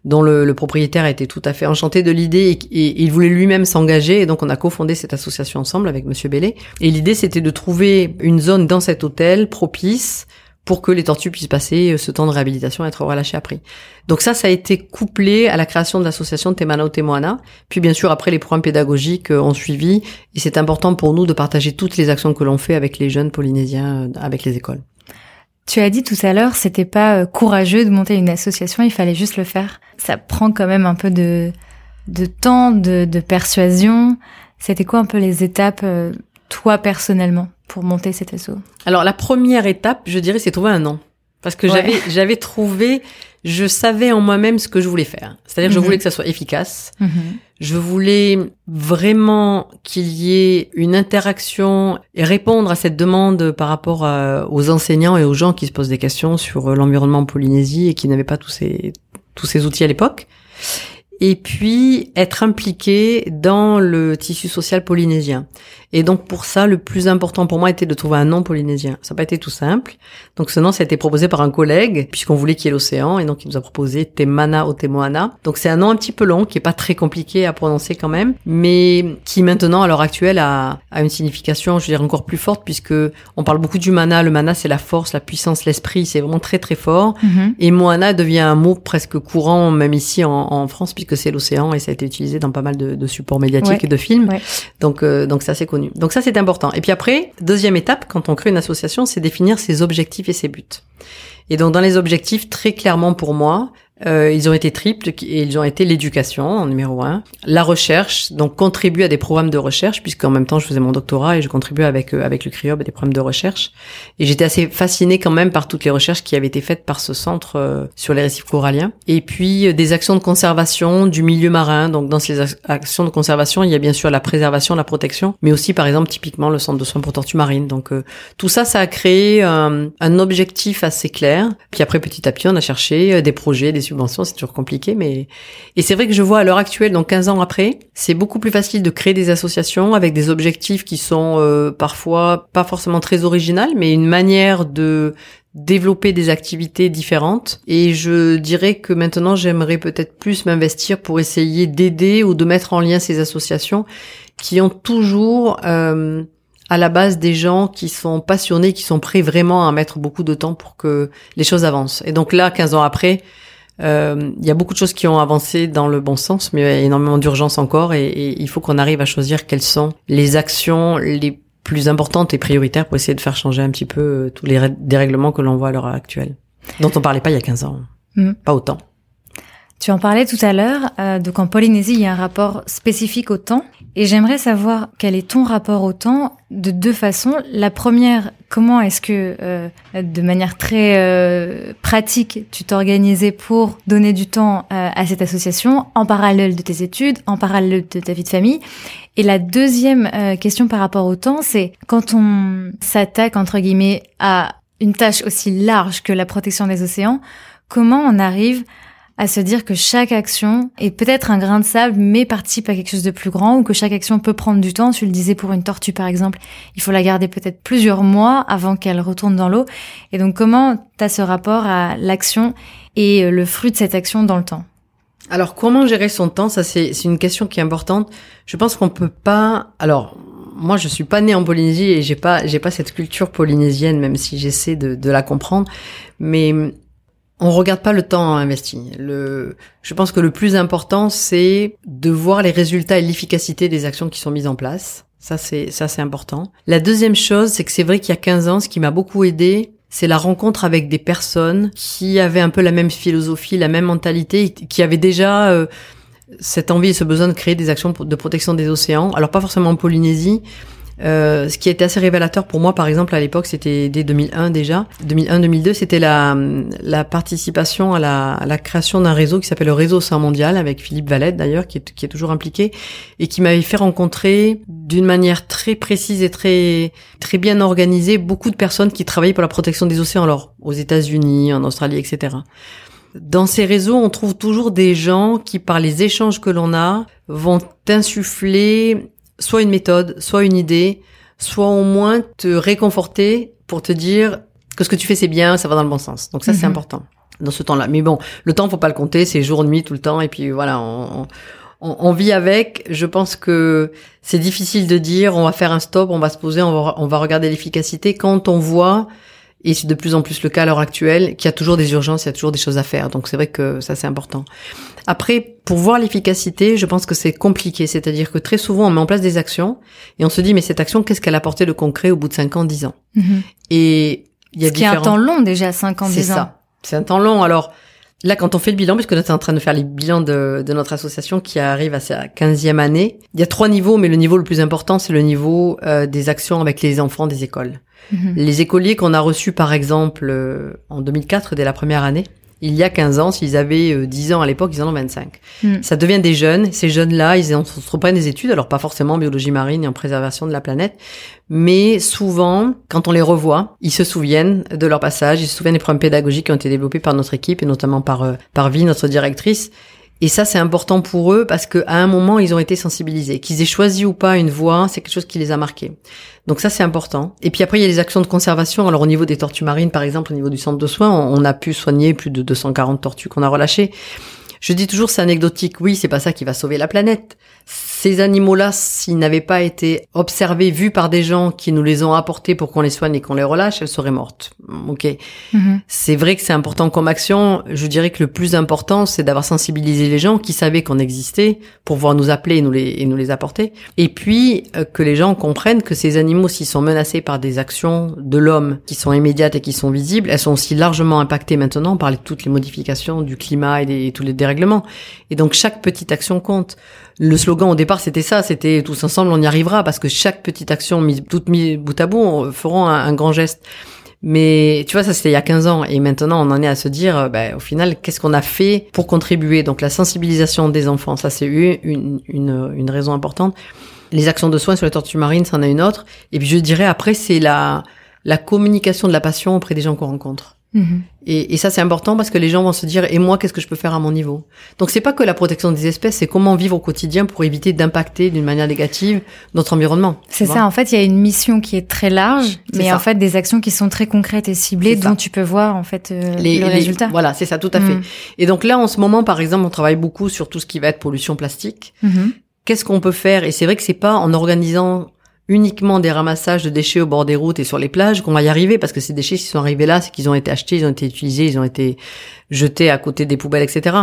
dont le, le, propriétaire était tout à fait enchanté de l'idée et, il voulait lui-même s'engager. Et donc, on a cofondé cette association ensemble avec Monsieur Bellet. Et l'idée, c'était de trouver une zone dans cet hôtel propice pour que les tortues puissent passer euh, ce temps de réhabilitation et être relâchées après. Donc ça, ça a été couplé à la création de l'association Temana Temoana. Puis bien sûr, après, les programmes pédagogiques euh, ont suivi. Et c'est important pour nous de partager toutes les actions que l'on fait avec les jeunes polynésiens, euh, avec les écoles. Tu as dit tout à l'heure, c'était pas courageux de monter une association, il fallait juste le faire. Ça prend quand même un peu de, de temps, de, de persuasion. C'était quoi un peu les étapes, toi personnellement, pour monter cet Alors la première étape, je dirais, c'est trouver un nom. Parce que j'avais j'avais trouvé, je savais en moi-même ce que je voulais faire. C'est-à-dire je mhm. voulais que ça soit efficace. Mhm. Je voulais vraiment qu'il y ait une interaction et répondre à cette demande par rapport aux enseignants et aux gens qui se posent des questions sur l'environnement en Polynésie et qui n'avaient pas tous ces tous ces outils à l'époque et puis être impliqué dans le tissu social polynésien. Et donc pour ça, le plus important pour moi était de trouver un nom polynésien. Ça n'a pas été tout simple. Donc ce nom, ça a été proposé par un collègue, puisqu'on voulait qu'il y ait l'océan, et donc il nous a proposé Temana Otemoana. Donc c'est un nom un petit peu long, qui est pas très compliqué à prononcer quand même, mais qui maintenant, à l'heure actuelle, a, a une signification, je veux dire, encore plus forte, puisque on parle beaucoup du mana. Le mana, c'est la force, la puissance, l'esprit, c'est vraiment très très fort. Mm-hmm. Et Moana devient un mot presque courant, même ici en, en France, puisque c'est l'océan, et ça a été utilisé dans pas mal de, de supports médiatiques et de films. Donc, euh, donc c'est assez connu. Donc ça, c'est important. Et puis après, deuxième étape, quand on crée une association, c'est définir ses objectifs et ses buts. Et donc dans les objectifs, très clairement pour moi, euh, ils ont été triples et ils ont été l'éducation en numéro un, la recherche, donc contribuer à des programmes de recherche puisqu'en même temps je faisais mon doctorat et je contribuais avec euh, avec le CRIOB à des programmes de recherche. Et j'étais assez fascinée quand même par toutes les recherches qui avaient été faites par ce centre euh, sur les récifs coralliens. Et puis euh, des actions de conservation du milieu marin. Donc dans ces actions de conservation il y a bien sûr la préservation la protection mais aussi par exemple typiquement le centre de soins pour tortues marines. Donc tout ça ça a créé un objectif assez clair. Puis après petit à petit on a cherché des projets des c'est toujours compliqué, mais et c'est vrai que je vois à l'heure actuelle, donc 15 ans après, c'est beaucoup plus facile de créer des associations avec des objectifs qui sont euh, parfois pas forcément très originales, mais une manière de développer des activités différentes et je dirais que maintenant j'aimerais peut-être plus m'investir pour essayer d'aider ou de mettre en lien ces associations qui ont toujours euh, à la base des gens qui sont passionnés, qui sont prêts vraiment à mettre beaucoup de temps pour que les choses avancent. Et donc là, 15 ans après, il y a beaucoup de choses qui ont avancé dans le bon sens, mais il y a énormément d'urgence encore et, il faut qu'on arrive à choisir quelles sont les actions les plus importantes et prioritaires pour essayer de faire changer un petit peu euh, tous les dérèglements que l'on voit à l'heure actuelle, dont on parlait pas il y a 15 ans, mm. pas autant. Tu en parlais tout à l'heure, euh, donc en Polynésie, il y a un rapport spécifique au temps. Et j'aimerais savoir quel est ton rapport au temps de deux façons. La première, comment est-ce que, euh, de manière très euh, pratique, tu t'organisais pour donner du temps euh, à cette association en parallèle de tes études, en parallèle de ta vie de famille? Et la deuxième euh, question par rapport au temps, c'est quand on s'attaque, entre guillemets, à une tâche aussi large que la protection des océans, comment on arrive à se dire que chaque action est peut-être un grain de sable, mais participe à quelque chose de plus grand, ou que chaque action peut prendre du temps. Tu le disais pour une tortue, par exemple, il faut la garder peut-être plusieurs mois avant qu'elle retourne dans l'eau. Et donc, comment tu as ce rapport à l'action et le fruit de cette action dans le temps? Alors, comment gérer son temps? Ça, c'est une question qui est importante. Je pense qu'on peut pas... Alors, moi, je suis pas née en Polynésie et j'ai pas, j'ai pas cette culture polynésienne, même si j'essaie de, de la comprendre. Mais on regarde pas le temps investi. Le, je pense que le plus important, c'est de voir les résultats et l'efficacité des actions qui sont mises en place. Ça, c'est, ça, c'est important. La deuxième chose, c'est que c'est vrai qu'il y a 15 ans, ce qui m'a beaucoup aidé, c'est la rencontre avec des personnes qui avaient un peu la même philosophie, la même mentalité, qui avaient déjà euh, cette envie et ce besoin de créer des actions de protection des océans. Alors pas forcément en Polynésie, euh, ce qui été assez révélateur pour moi, par exemple, à l'époque, c'était dès 2001 déjà. 2001-2002, c'était la, la participation à la, à la création d'un réseau qui s'appelle le Réseau Océan Mondial, avec Philippe Valette d'ailleurs, qui est, qui est toujours impliqué, et qui m'avait fait rencontrer d'une manière très précise et très, très bien organisée beaucoup de personnes qui travaillaient pour la protection des océans, alors aux États-Unis, en Australie, etc. Dans ces réseaux, on trouve toujours des gens qui, par les échanges que l'on a, vont insuffler soit une méthode, soit une idée, soit au moins te réconforter pour te dire que ce que tu fais c'est bien, ça va dans le bon sens. Donc ça c'est mhm. important dans ce temps-là. Mais bon, le temps faut pas le compter, c'est jour nuit tout le temps et puis voilà, on, on, on vit avec. Je pense que c'est difficile de dire on va faire un stop, on va se poser, on va, on va regarder l'efficacité quand on voit et c'est de plus en plus le cas à l'heure actuelle, qu'il y a toujours des urgences, il y a toujours des choses à faire. Donc c'est vrai que ça c'est important. Après, pour voir l'efficacité, je pense que c'est compliqué. C'est-à-dire que très souvent, on met en place des actions et on se dit, mais cette action, qu'est-ce qu'elle a apporté de concret au bout de 5 ans, 10 ans? Mm-hmm. Et Il y a Ce qui est un temps long déjà, 5 ans, 10 ans. C'est ça. C'est un temps long. Alors, Là, quand on fait le bilan, puisque nous sommes en train de faire les bilans de, de, notre association qui arrive à sa 15e année, il y a trois niveaux, mais le niveau le plus important, c'est le niveau euh, des actions avec les enfants des écoles. Mhm. Les écoliers qu'on a reçus, par exemple, euh, en 2004, dès la première année, il y a 15 ans, s'ils avaient 10 euh, ans à l'époque, ils en ont 25. Hmm. Ça devient des jeunes. Ces jeunes-là, ils entreprennent des études, alors pas forcément en biologie marine et en préservation de la planète, mais souvent, quand on les revoit, ils se souviennent de leur passage, ils se souviennent des problèmes pédagogiques qui ont été développés par notre équipe et notamment par, euh, par Vie, notre directrice. Et ça, c'est important pour eux parce qu'à un moment, ils ont été sensibilisés. Qu'ils aient choisi ou pas une voie, c'est quelque chose qui les a marqués. Donc ça, c'est important. Et puis après, il y a les actions de conservation. Alors au niveau des tortues marines, par exemple, au niveau du centre de soins, on a pu soigner plus de 240 tortues qu'on a relâchées. Je dis toujours, c'est anecdotique. Oui, c'est pas ça qui va sauver la planète. Ces animaux-là, s'ils n'avaient pas été observés, vus par des gens qui nous les ont apportés pour qu'on les soigne et qu'on les relâche, elles seraient mortes. Ok. Mhm. C'est vrai que c'est important comme action. Je dirais que le plus important, c'est d'avoir sensibilisé les gens qui savaient qu'on existait pour pouvoir nous appeler et nous les, et nous les apporter. Et puis, euh, que les gens comprennent que ces animaux, s'ils sont menacés par des actions de l'homme qui sont immédiates et qui sont visibles, elles sont aussi largement impactées maintenant par toutes les modifications du climat et, des, et tous les dérèglements et donc chaque petite action compte. Le slogan au départ c'était ça, c'était tous ensemble on y arrivera parce que chaque petite action mise toute mise bout à bout feront un, grand geste. Mais tu vois, ça c'était il y a 15 ans et maintenant on en est à se dire, ben, au final, qu'est-ce qu'on a fait pour contribuer? Donc la sensibilisation des enfants, ça c'est une, une, une raison importante. Les actions de soins sur les tortues marines, c'en a une autre. Et puis je dirais après, c'est la, la communication de la passion auprès des gens qu'on rencontre. Mhm. Et, et, ça, c'est important parce que les gens vont se dire, et moi, qu'est-ce que je peux faire à mon niveau? Donc, c'est pas que la protection des espèces, c'est comment vivre au quotidien pour éviter d'impacter d'une manière négative notre environnement. C'est ça. En fait, il y a une mission qui est très large, mais en fait, des actions qui sont très concrètes et ciblées, dont tu peux voir en fait euh, les, le résultat. Voilà, c'est ça, tout à fait. Mhm. Et donc là, en ce moment, par exemple, on travaille beaucoup sur tout ce qui va être pollution plastique. Mhm. Qu'est-ce qu'on peut faire? Et c'est vrai que c'est pas en organisant uniquement des ramassages de déchets au bord des routes et sur les plages qu'on va y arriver parce que ces déchets s'ils sont arrivés là, c'est qu'ils ont été achetés, ils ont été utilisés, ils ont été jetés à côté des poubelles, etc.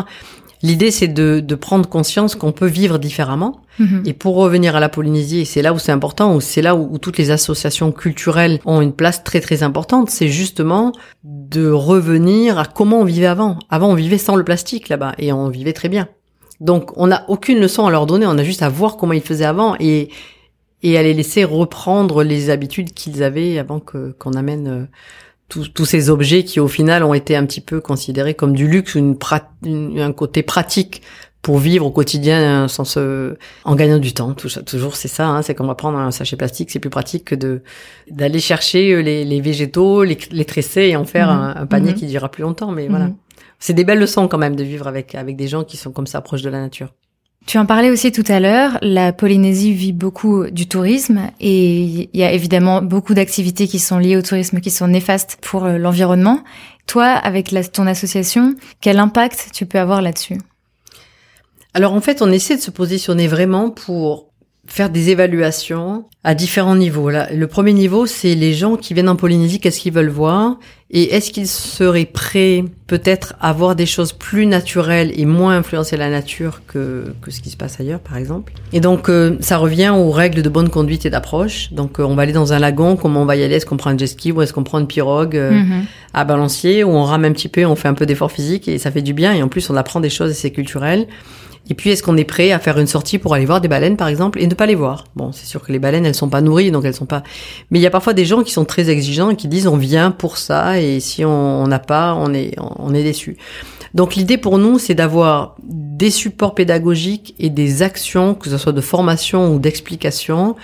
L'idée, c'est de, de, prendre conscience qu'on peut vivre différemment. Mhm. Et pour revenir à la Polynésie, et c'est là où c'est important, où c'est là où, toutes les associations culturelles ont une place très très importante, c'est justement de revenir à comment on vivait avant. Avant, on vivait sans le plastique là-bas, et on vivait très bien. Donc, on n'a aucune leçon à leur donner, on a juste à voir comment ils faisaient avant, et et à les laisser reprendre les habitudes qu'ils avaient avant que qu'on amène euh, tous ces objets qui au final ont été un petit peu considérés comme du luxe ou une, un côté pratique pour vivre au quotidien sans se en gagnant du temps toujours c'est ça hein, c'est qu'on va prendre un sachet plastique c'est plus pratique que de d'aller chercher euh, les, les végétaux les, les, tresser et en faire mmh. un, panier mmh. qui durera plus longtemps mais voilà mmh. c'est des belles leçons quand même de vivre avec avec des gens qui sont comme ça proches de la nature tu en parlais aussi tout à l'heure, la Polynésie vit beaucoup du tourisme et il y a évidemment beaucoup d'activités qui sont liées au tourisme qui sont néfastes pour euh, l'environnement. Toi, avec ton association, quel impact tu peux avoir là-dessus? Alors en fait, on essaie de se positionner vraiment pour faire des évaluations à différents niveaux. Là, le premier niveau, c'est les gens qui viennent en Polynésie, qu'est-ce qu'ils veulent voir et est-ce qu'ils seraient prêts peut-être à voir des choses plus naturelles et moins influencer la nature que, que ce qui se passe ailleurs, par exemple. Et donc, euh, ça revient aux règles de bonne conduite et d'approche. Donc, euh, on va aller dans un lagon, comment on va y aller? Est-ce qu'on prend un jet ski ou est-ce qu'on prend une pirogue euh, mhm. à balancier ou on rame un petit peu, on fait un peu d'effort physique et ça fait du bien et en plus on apprend des choses et c'est culturel. Et puis, est-ce qu'on est prêt à faire une sortie pour aller voir des baleines, par exemple, et ne pas les voir? Bon, c'est sûr que les baleines, elles sont pas nourries, donc elles sont pas. Mais il y a parfois des gens qui sont très exigeants et qui disent on vient pour ça, et si on n'a pas, on est, on est déçu. Donc l'idée pour nous, c'est d'avoir des supports pédagogiques et des actions, que ce soit de formation ou d'explication,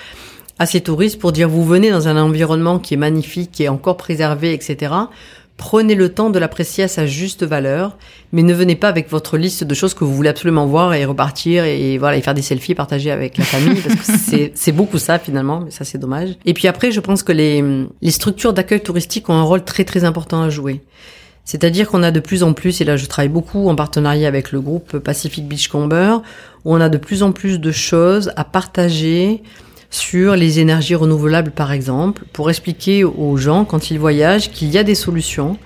à ces touristes pour dire vous venez dans un environnement qui est magnifique, qui est encore préservé, etc. Prenez le temps de l'apprécier à sa juste valeur, mais ne venez pas avec votre liste de choses que vous voulez absolument voir et repartir et voilà et faire des selfies et partager avec la famille parce que c'est beaucoup ça finalement, mais ça c'est dommage. Et puis après, je pense que les, les structures d'accueil touristique ont un rôle très très important à jouer. C'est-à-dire qu'on a de plus en plus, et là je travaille beaucoup en partenariat avec le groupe Pacific Beachcomber, où on a de plus en plus de choses à partager sur les énergies renouvelables par exemple, pour expliquer aux gens quand ils voyagent qu'il y a des solutions,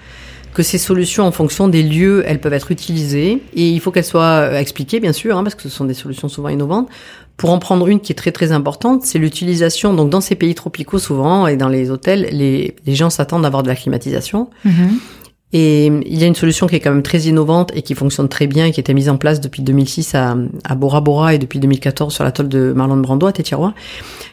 que ces solutions, en fonction des lieux, elles peuvent être utilisées. Et il faut qu'elles soient expliquées, bien sûr, hein, parce que ce sont des solutions souvent innovantes. Pour en prendre une qui est très très importante, c'est l'utilisation. Donc dans ces pays tropicaux souvent et dans les hôtels, les, les gens s'attendent à avoir de la climatisation. Mm-hmm. Et il y a une solution qui est quand même très innovante et qui fonctionne très bien et qui a été mise en place depuis 2006 à, à Bora Bora et depuis 2014 sur l'atoll de Marlon Brando à Tétirois,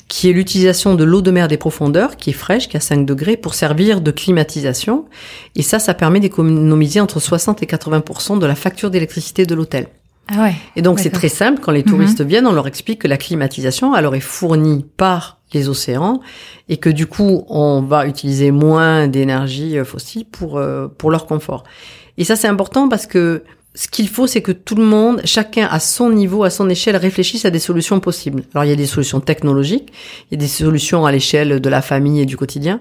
qui est l'utilisation de l'eau de mer des profondeurs, qui est fraîche, qui a 5 degrés, pour servir de climatisation. Et ça, ça permet d'économiser entre 60 et 80 de la facture d'électricité de l'hôtel. Ah ouais, et donc c'est très simple, quand les touristes mhm. viennent, on leur explique que la climatisation, elle leur est fournie par les océans et que du coup on va utiliser moins d'énergie euh, fossile pour euh, pour leur confort. Et ça c'est important parce que ce qu'il faut c'est que tout le monde, chacun à son niveau, à son échelle réfléchisse à des solutions possibles. Alors il y a des solutions technologiques, il y a des solutions à l'échelle de la famille et du quotidien.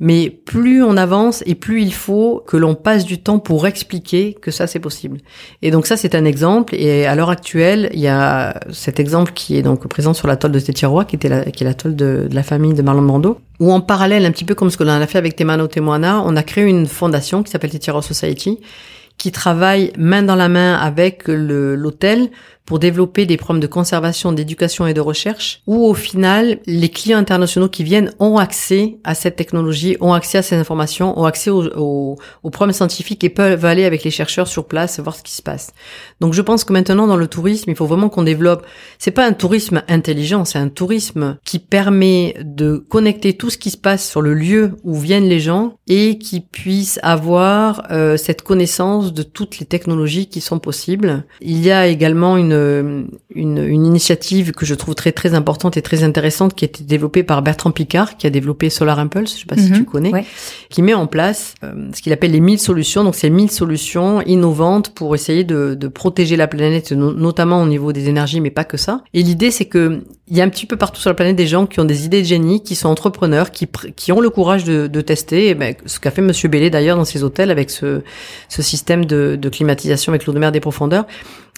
Mais plus on avance et plus il faut que l'on passe du temps pour expliquer que ça c'est possible. Et donc ça c'est un exemple. Et à l'heure actuelle, il y a cet exemple qui est donc présent sur l'atoll de Tétirois, qui était la, qui est l'atoll de, de, la famille de Marlon Brando, où en parallèle, un petit peu comme ce que l'on a fait avec Temano Temoana, on a créé une fondation qui s'appelle Tétirois Society, qui travaille main dans la main avec l'hôtel pour développer des programmes de conservation, d'éducation et de recherche, où au final, les clients internationaux qui viennent ont accès à cette technologie, ont accès à ces informations, ont accès aux, aux, aux programmes scientifiques et peuvent aller avec les chercheurs sur place voir ce qui se passe. Donc je pense que maintenant dans le tourisme, il faut vraiment qu'on développe. C'est pas un tourisme intelligent, c'est un tourisme qui permet de connecter tout ce qui se passe sur le lieu où viennent les gens et qui puisse avoir euh, cette connaissance de toutes les technologies qui sont possibles. Il y a également une euh, une, une, initiative que je trouve très très importante et très intéressante qui a été développée par Bertrand Picard, qui a développé Solar Impulse, je sais pas si tu mhm. connais, qui met en place euh, ce qu'il appelle les 1000 solutions. Donc c'est 1000 solutions innovantes pour essayer de, de protéger la planète, notamment au niveau des énergies, mais pas que ça. Et l'idée c'est que il y a un petit peu partout sur la planète des gens qui ont des idées de génie, qui sont entrepreneurs, qui, qui ont le courage de, de tester. Et ben, ce qu'a fait Monsieur Bellé d'ailleurs dans ses hôtels avec ce, ce système de, de climatisation avec l'eau de mer des profondeurs.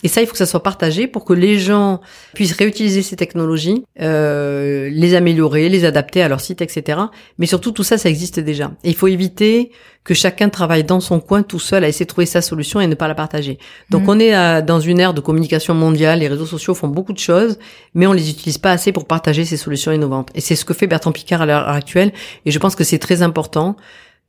Et ça, il faut que ça soit partagé pour que les gens puissent réutiliser ces technologies, euh, les améliorer, les adapter à leur site, etc. Mais surtout, tout ça, ça existe déjà. Et il faut éviter que chacun travaille dans son coin tout seul à essayer de trouver sa solution et ne pas la partager. Donc, mmh. on est dans une ère de communication mondiale. Les réseaux sociaux font beaucoup de choses, mais on les utilise pas assez pour partager ces solutions innovantes. Et c'est ce que fait Bertrand Picard à l'heure actuelle. Et je pense que c'est très important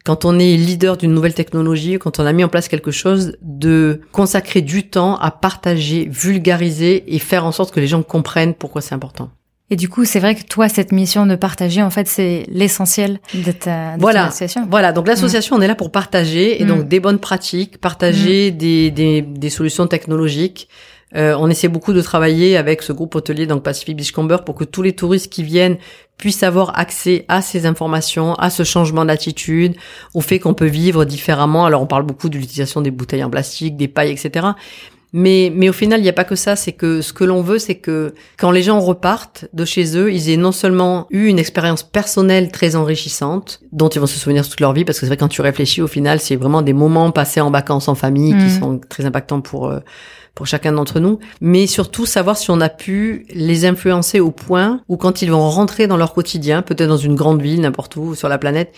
quand on est leader d'une nouvelle technologie, quand on a mis en place quelque chose, de consacrer du temps à partager, vulgariser et faire en sorte que les gens comprennent pourquoi c'est important. Et du coup, c'est vrai que toi, cette mission de partager, en fait, c'est l'essentiel de ta, de voilà. association. Voilà. Donc l'association, on est là pour partager et donc mm. des bonnes pratiques, partager mm. des, des, des, solutions technologiques. Euh, on essaie beaucoup de travailler avec ce groupe hôtelier, donc Pacific Beachcomber, pour que tous les touristes qui viennent puissent avoir accès à ces informations, à ce changement d'attitude, au fait qu'on peut vivre différemment. Alors on parle beaucoup de l'utilisation des bouteilles en plastique, des pailles, etc. Mais, mais au final, il n'y a pas que ça. C'est que ce que l'on veut, c'est que quand les gens repartent de chez eux, ils aient non seulement eu une expérience personnelle très enrichissante, dont ils vont se souvenir toute leur vie, parce que c'est vrai quand tu réfléchis, au final, c'est vraiment des moments passés en vacances en famille qui mmh. sont très impactants pour euh, pour chacun d'entre nous, mais surtout savoir si on a pu les influencer au point où quand ils vont rentrer dans leur quotidien, peut-être dans une grande ville, n'importe où sur la planète,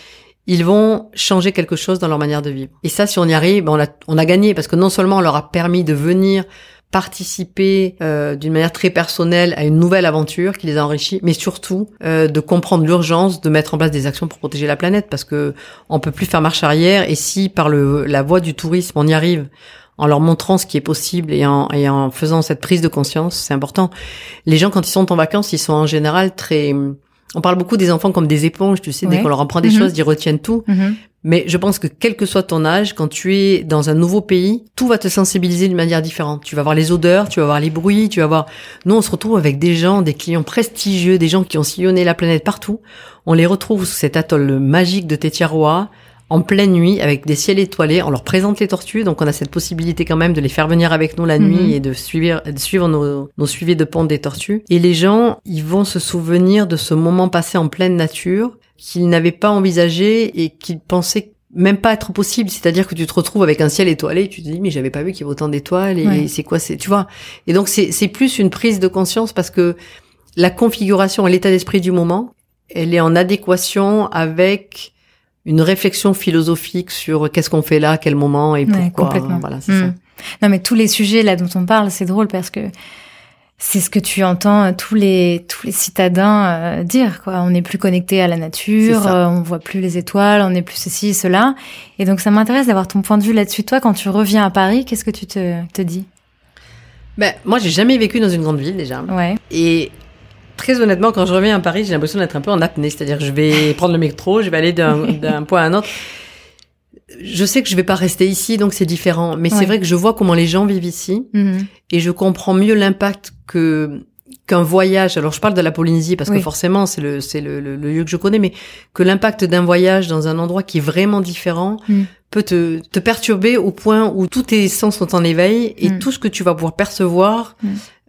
ils vont changer quelque chose dans leur manière de vivre. Et ça, si on y arrive, ben, on, a, on a gagné parce que non seulement on leur a permis de venir participer euh, d'une manière très personnelle à une nouvelle aventure qui les a enrichis, mais surtout euh, de comprendre l'urgence de mettre en place des actions pour protéger la planète parce que on peut plus faire marche arrière et si par le, la voie du tourisme on y arrive en leur montrant ce qui est possible et en, et en faisant cette prise de conscience, c'est important. Les gens, quand ils sont en vacances, ils sont en général très... On parle beaucoup des enfants comme des éponges, tu sais, dès qu'on leur apprend des mhm. choses, ils retiennent tout. Mhm. Mais je pense que quel que soit ton âge, quand tu es dans un nouveau pays, tout va te sensibiliser d'une manière différente. Tu vas voir les odeurs, tu vas voir les bruits, tu vas voir... Nous, on se retrouve avec des gens, des clients prestigieux, des gens qui ont sillonné la planète partout. On les retrouve sous cet atoll magique de Tetiaroa, en pleine nuit avec des ciels étoilés. On leur présente les tortues, donc on a cette possibilité quand même de les faire venir avec nous la nuit mhm. et de suivre, de suivre nos, nos suivis de ponte des tortues. Et les gens, ils vont se souvenir de ce moment passé en pleine nature qu'ils n'avaient pas envisagé et qu'ils pensaient même pas être possible, c'est-à-dire que tu te retrouves avec un ciel étoilé et tu te dis mais j'avais pas vu qu'il y avait autant d'étoiles et c'est quoi c'est tu vois. Et donc c'est c'est plus une prise de conscience parce que la configuration et l'état d'esprit du moment, elle est en adéquation avec une réflexion philosophique sur qu'est-ce qu'on fait là, à quel moment et pourquoi. complètement. Voilà, c'est ça. Hmm. Non, mais tous les sujets là dont on parle, c'est drôle parce que c'est ce que tu entends tous les tous les citadins euh, dire quoi. On n'est plus connecté à la nature, euh, on voit plus les étoiles, on n'est plus ceci cela. Et donc ça m'intéresse d'avoir ton point de vue là-dessus. Toi, quand tu reviens à Paris, qu'est-ce que tu te te dis? Ben moi, j'ai jamais vécu dans une grande ville déjà. Ouais. Et très honnêtement, quand je reviens à Paris, j'ai l'impression d'être un peu en apnée. C'est-à-dire, je vais prendre le métro, je vais aller d'un point à un autre je sais que je vais pas rester ici, donc c'est différent. Mais c'est vrai que je vois comment les gens vivent ici mhm. et je comprends mieux l'impact que qu'un voyage. Alors je parle de la Polynésie parce que forcément c'est le c'est le, le, lieu que je connais, mais que l'impact d'un voyage dans un endroit qui est vraiment différent mhm. peut te, te perturber au point où tous tes sens sont en éveil et mhm. tout ce que tu vas pouvoir percevoir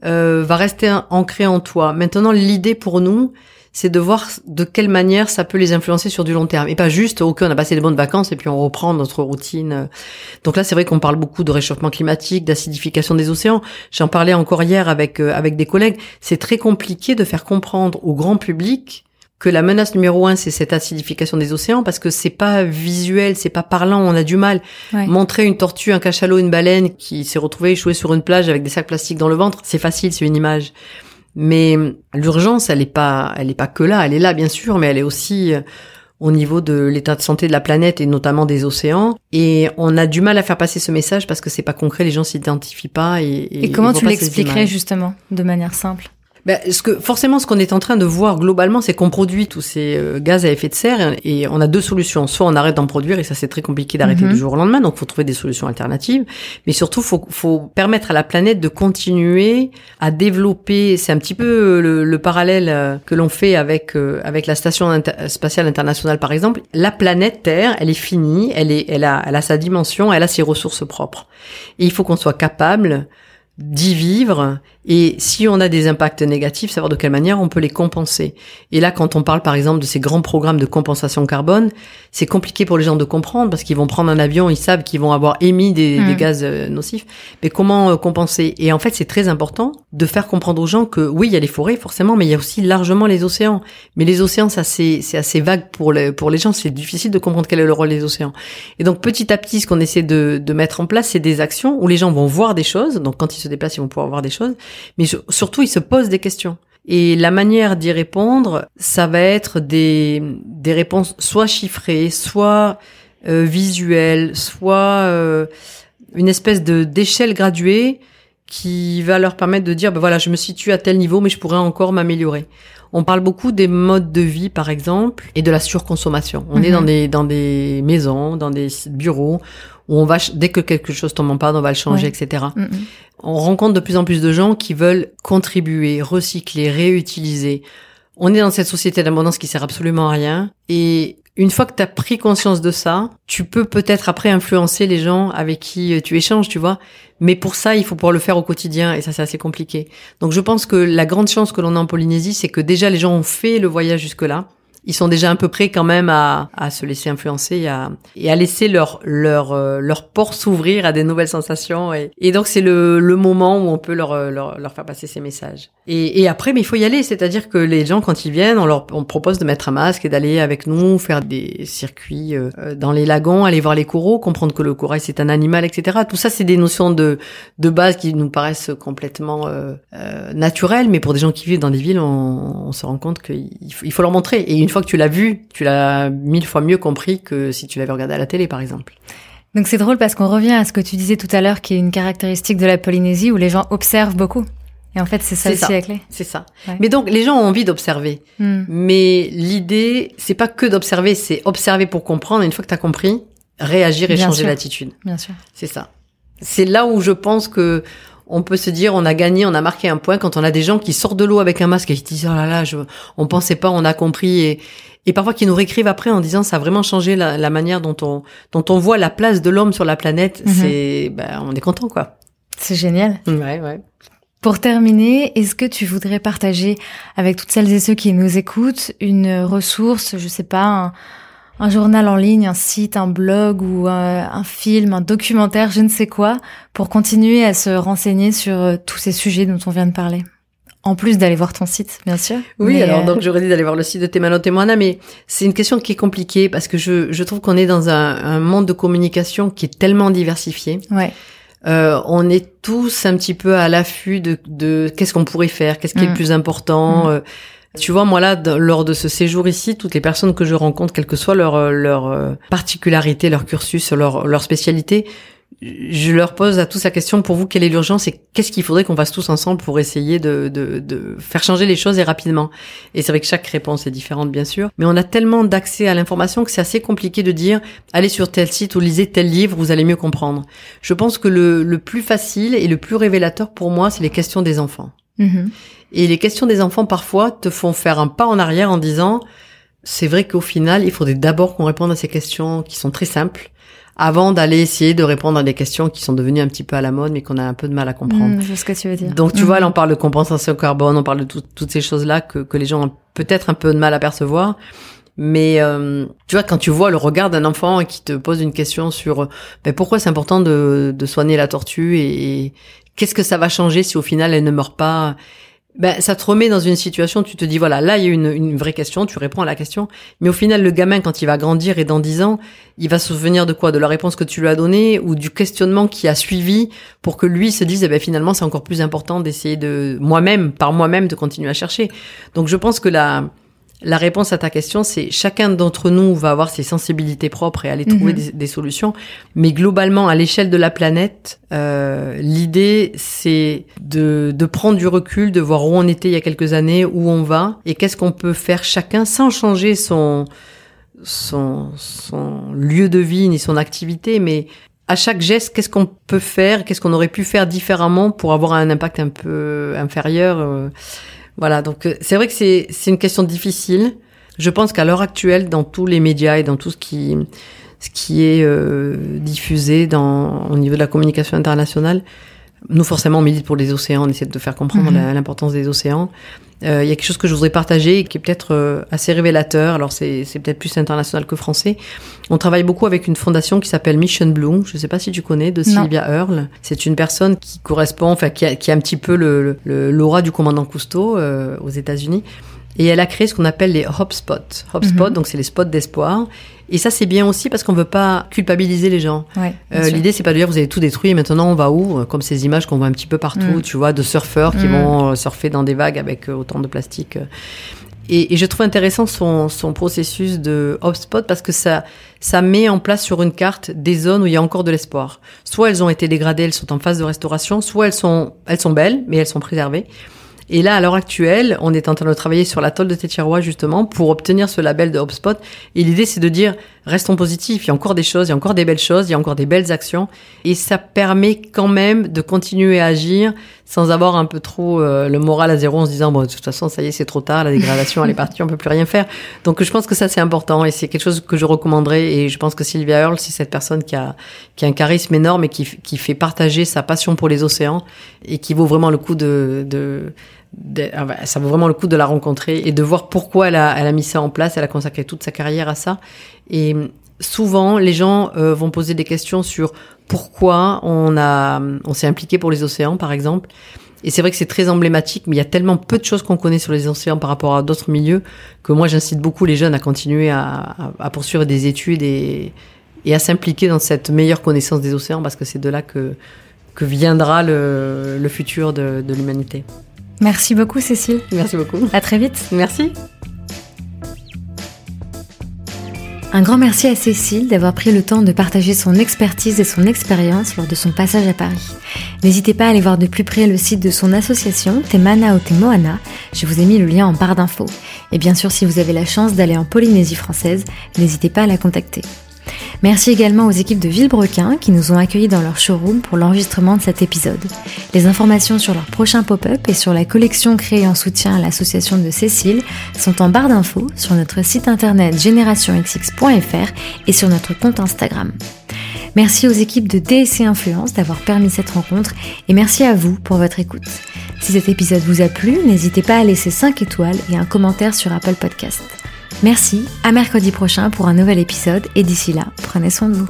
euh, va rester ancré en toi. Maintenant l'idée pour nous c'est de voir de quelle manière ça peut les influencer sur du long terme. Et pas juste, ok, on a passé des bonnes vacances et puis on reprend notre routine. Donc là, c'est vrai qu'on parle beaucoup de réchauffement climatique, d'acidification des océans. J'en parlais encore hier avec euh, avec des collègues. C'est très compliqué de faire comprendre au grand public que la menace numéro un, c'est cette acidification des océans parce que c'est pas visuel, c'est pas parlant, on a du mal. Montrer une tortue, un cachalot, une baleine qui s'est retrouvée échouée sur une plage avec des sacs plastiques dans le ventre, c'est facile, c'est une image. Mais l'urgence, elle est pas, elle est pas que là. Elle est là, bien sûr, mais elle est aussi euh, au niveau de l'état de santé de la planète et notamment des océans. Et on a du mal à faire passer ce message parce que c'est pas concret, les gens s'identifient pas. Et, et comment tu l'expliquerais justement, de manière simple? Ben, ce que forcément, ce qu'on est en train de voir globalement, c'est qu'on produit tous ces euh, gaz à effet de serre et on a deux solutions. Soit on arrête d'en produire et ça c'est très compliqué d'arrêter mhm. du jour au lendemain, donc faut trouver des solutions alternatives. Mais surtout, faut, faut permettre à la planète de continuer à développer. C'est un petit peu le, le parallèle euh, que l'on fait avec euh, avec la station spatiale internationale, par exemple. La planète Terre, elle est finie, elle est, elle a, elle a sa dimension, elle a ses ressources propres. Et il faut qu'on soit capable d'y vivre et si on a des impacts négatifs, savoir de quelle manière on peut les compenser. Et là, quand on parle par exemple de ces grands programmes de compensation carbone, c'est compliqué pour les gens de comprendre parce qu'ils vont prendre un avion, ils savent qu'ils vont avoir émis des, hmm. gaz euh, nocifs, mais comment euh, compenser? Et en fait, c'est très important de faire comprendre aux gens que oui, il y a les forêts forcément, mais il y a aussi largement les océans. Mais les océans, ça c'est assez vague pour les pour les gens, c'est difficile de comprendre quel est le rôle des océans. Et donc petit à petit, ce qu'on essaie de, de mettre en place, c'est des actions où les gens vont voir des choses. Donc quand ils se déplacent, ils vont pouvoir voir des choses mais surtout ils se posent des questions. Et la manière d'y répondre, ça va être des, des réponses soit chiffrées, soit euh, visuelles, soit euh, une espèce de d'échelle graduée qui va leur permettre de dire, ben voilà, je me situe à tel niveau, mais je pourrais encore m'améliorer. On parle beaucoup des modes de vie, par exemple, et de la surconsommation. On est dans mhm. des dans des maisons, dans des bureaux où on va dès que quelque chose tombe en panne, on va le changer, etc. Mhm. On rencontre de plus en plus de gens qui veulent contribuer, recycler, réutiliser. On est dans cette société d'abondance qui sert absolument à rien. Et une fois que tu as pris conscience de ça, tu peux peut-être après influencer les gens avec qui euh, tu échanges, tu vois. Mais pour ça, il faut pouvoir le faire au quotidien et ça, c'est assez compliqué. Donc je pense que la grande chance que l'on a en Polynésie, c'est que déjà les gens ont fait le voyage jusque-là ils sont déjà un peu prêts quand même à, à se laisser influencer et à, et à laisser leur leur euh, leur port s'ouvrir à des nouvelles sensations et, donc c'est le, le moment où on peut leur, leur, leur faire passer ces messages. Et, et après, mais il faut y aller, c'est-à-dire que les gens quand ils viennent, on leur on propose de mettre un masque et d'aller avec nous faire des circuits euh, dans les lagons, aller voir les coraux, comprendre que le corail c'est un animal, etc. Tout ça c'est des notions de de base qui nous paraissent complètement euh, euh, naturelles, mais pour des gens qui vivent dans des villes, on, on se rend compte qu'il faut, il faut leur montrer. Et fois que tu l'as vu, tu l'as mille fois mieux compris que si tu l'avais regardé à la télé, par exemple. Donc c'est drôle parce qu'on revient à ce que tu disais tout à l'heure, qui est une caractéristique de la Polynésie où les gens observent beaucoup. Et en fait, c'est ça aussi la clé. C'est ça. Mais donc, les gens ont envie d'observer. Hmm. Mais l'idée, c'est pas que d'observer, c'est observer pour comprendre. Et une fois que tu as compris, réagir et changer l'attitude. Bien sûr. C'est ça. C'est là où je pense que on peut se dire on a gagné, on a marqué un point quand on a des gens qui sortent de l'eau avec un masque et qui disent oh là là, je, on pensait pas, on a compris et, et parfois qui nous réécrivent après en disant ça a vraiment changé la, manière dont on dont on voit la place de l'homme sur la planète. Mhm. C'est ben, on est content quoi. C'est génial. Ouais ouais. Pour terminer, est-ce que tu voudrais partager avec toutes celles et ceux qui nous écoutent une ressource, je sais pas, un, un journal en ligne, un site, un blog ou euh, un, film, un documentaire, je ne sais quoi, pour continuer à se renseigner sur euh, tous ces sujets dont on vient de parler En plus d'aller voir ton site, bien sûr. Oui, alors donc j'aurais dit d'aller voir le site de Temano Temoana, mais c'est une question qui est compliquée parce que je, je trouve qu'on est dans un, un, monde de communication qui est tellement diversifié. Ouais. Euh, on est tous un petit peu à l'affût de, de qu'est-ce qu'on pourrait faire, qu'est-ce qui est le mm. plus important. Mm. Euh, tu vois, moi là, lors de ce séjour ici, toutes les personnes que je rencontre, quelle que soit leur leur euh, particularité, leur cursus, leur leur spécialité, je leur pose à tous la question pour vous quelle est l'urgence et qu'est-ce qu'il faudrait qu'on fasse tous ensemble pour essayer de, de, de faire changer les choses et rapidement? Et c'est vrai que chaque réponse est différente bien sûr, mais on a tellement d'accès à l'information que c'est assez compliqué de dire allez sur tel site ou lisez tel livre, vous allez mieux comprendre. Je pense que le, le plus facile et le plus révélateur pour moi, c'est les questions des enfants. Mm-hmm. Et les questions des enfants parfois te font faire un pas en arrière en disant c'est vrai qu'au final, il faudrait d'abord qu'on réponde à ces questions qui sont très simples avant d'aller essayer de répondre à des questions qui sont devenues un petit peu à la mode, mais qu'on a un peu de mal à comprendre. c'est ce que tu veux dire. Donc, tu vois, là, on parle de compensation carbone, on parle de toutes ces choses-là que, que les gens ont peut-être un peu de mal à percevoir. Mais euh, tu vois, quand tu vois le regard d'un enfant qui te pose une question sur ben, pourquoi c'est important de, de soigner la tortue et qu'est-ce que ça va changer si au final elle ne meurt pas ben, ça te remet dans une situation, tu te dis, voilà, là, il y a une, une vraie question, tu réponds à la question. Mais au final, le gamin, quand il va grandir et dans dix ans, il va se souvenir de quoi? De la réponse que tu lui as donnée ou du questionnement qui a suivi pour que lui se dise, eh ben, finalement, c'est encore plus important d'essayer de, moi-même, par moi-même, de continuer à chercher? Donc, je pense que la, la réponse à ta question, c'est chacun d'entre nous va avoir ses sensibilités propres et aller trouver mhm. des, solutions. Mais globalement, à l'échelle de la planète, euh, l'idée, c'est de, de prendre du recul, de voir où on était il y a quelques années, où on va, et qu'est-ce qu'on peut faire chacun sans changer son, son, son lieu de vie ni son activité, mais à chaque geste, qu'est-ce qu'on peut faire, qu'est-ce qu'on aurait pu faire différemment pour avoir un impact un peu inférieur. Euh, voilà, donc euh, c'est vrai que c'est c'est une question difficile. Je pense qu'à l'heure actuelle, dans tous les médias et dans tout ce qui ce qui est euh, diffusé dans au niveau de la communication internationale, nous forcément on milite pour les océans, on essaie de faire comprendre mhm. l'importance des océans. Euh, il y a quelque chose que je voudrais partager et qui est peut-être euh, assez révélateur. Alors c'est peut-être plus international que français. On travaille beaucoup avec une fondation qui s'appelle Mission Blue. Je ne sais pas si tu connais de Sylvia Earle. C'est une personne qui correspond, enfin qui a, qui a un petit peu le l'aura du commandant Cousteau euh, aux États-Unis. Et elle a créé ce qu'on appelle les hop spots. Hop spots, mhm. donc c'est les spots d'espoir. Et ça, c'est bien aussi parce qu'on veut pas culpabiliser les gens. Ouais, euh, L'idée, c'est pas de dire vous avez tout détruit et maintenant on va où? Comme ces images qu'on voit un petit peu partout, mm. tu vois, de surfeurs qui mm. vont euh, surfer dans des vagues avec euh, autant de plastique. Et, et je trouve intéressant son, son processus de hotspot parce que ça, ça met en place sur une carte des zones où il y a encore de l'espoir. Soit elles ont été dégradées, elles sont en phase de restauration, soit elles sont, elles sont belles, mais elles sont préservées. Et là, à l'heure actuelle, on est en train de travailler sur l'atoll de Tétirois justement pour obtenir ce label de HubSpot. Et l'idée, c'est de dire, restons positifs, il y a encore des choses, il y a encore des belles choses, il y a encore des belles actions. Et ça permet quand même de continuer à agir sans avoir un peu trop euh, le moral à zéro en se disant, bon, de toute façon, ça y est, c'est trop tard, la dégradation, elle est partie, on peut plus rien faire. Donc, je pense que ça, c'est important et c'est quelque chose que je recommanderais. Et je pense que Sylvia Earle, c'est cette personne qui a, qui a un charisme énorme et qui, qui fait partager sa passion pour les océans et qui vaut vraiment le coup de, de ça vaut vraiment le coup de la rencontrer et de voir pourquoi elle a, elle a mis ça en place. Elle a consacré toute sa carrière à ça. Et souvent, les gens euh, vont poser des questions sur pourquoi on a, on s'est impliqué pour les océans, par exemple. Et c'est vrai que c'est très emblématique, mais il y a tellement peu de choses qu'on connaît sur les océans par rapport à d'autres milieux que moi j'incite beaucoup les jeunes à continuer à, à, poursuivre des études et, et à s'impliquer dans cette meilleure connaissance des océans parce que c'est de là que, que viendra le, le futur de, de l'humanité. Merci beaucoup Cécile. Merci beaucoup. À très vite. Merci. Un grand merci à Cécile d'avoir pris le temps de partager son expertise et son expérience lors de son passage à Paris. N'hésitez pas à aller voir de plus près le site de son association, Temana ou Temoana. Je vous ai mis le lien en barre d'infos. Et bien sûr, si vous avez la chance d'aller en Polynésie française, n'hésitez pas à la contacter. Merci également aux équipes de Villebrequin qui nous ont accueillis dans leur showroom pour l'enregistrement de cet épisode. Les informations sur leur prochain pop-up et sur la collection créée en soutien à l'association de Cécile sont en barre d'infos sur notre site internet générationxx.fr et sur notre compte Instagram. Merci aux équipes de DSC Influence d'avoir permis cette rencontre et merci à vous pour votre écoute. Si cet épisode vous a plu, n'hésitez pas à laisser 5 étoiles et un commentaire sur Apple Podcast. Merci, à mercredi prochain pour un nouvel épisode et d'ici là, prenez soin de vous.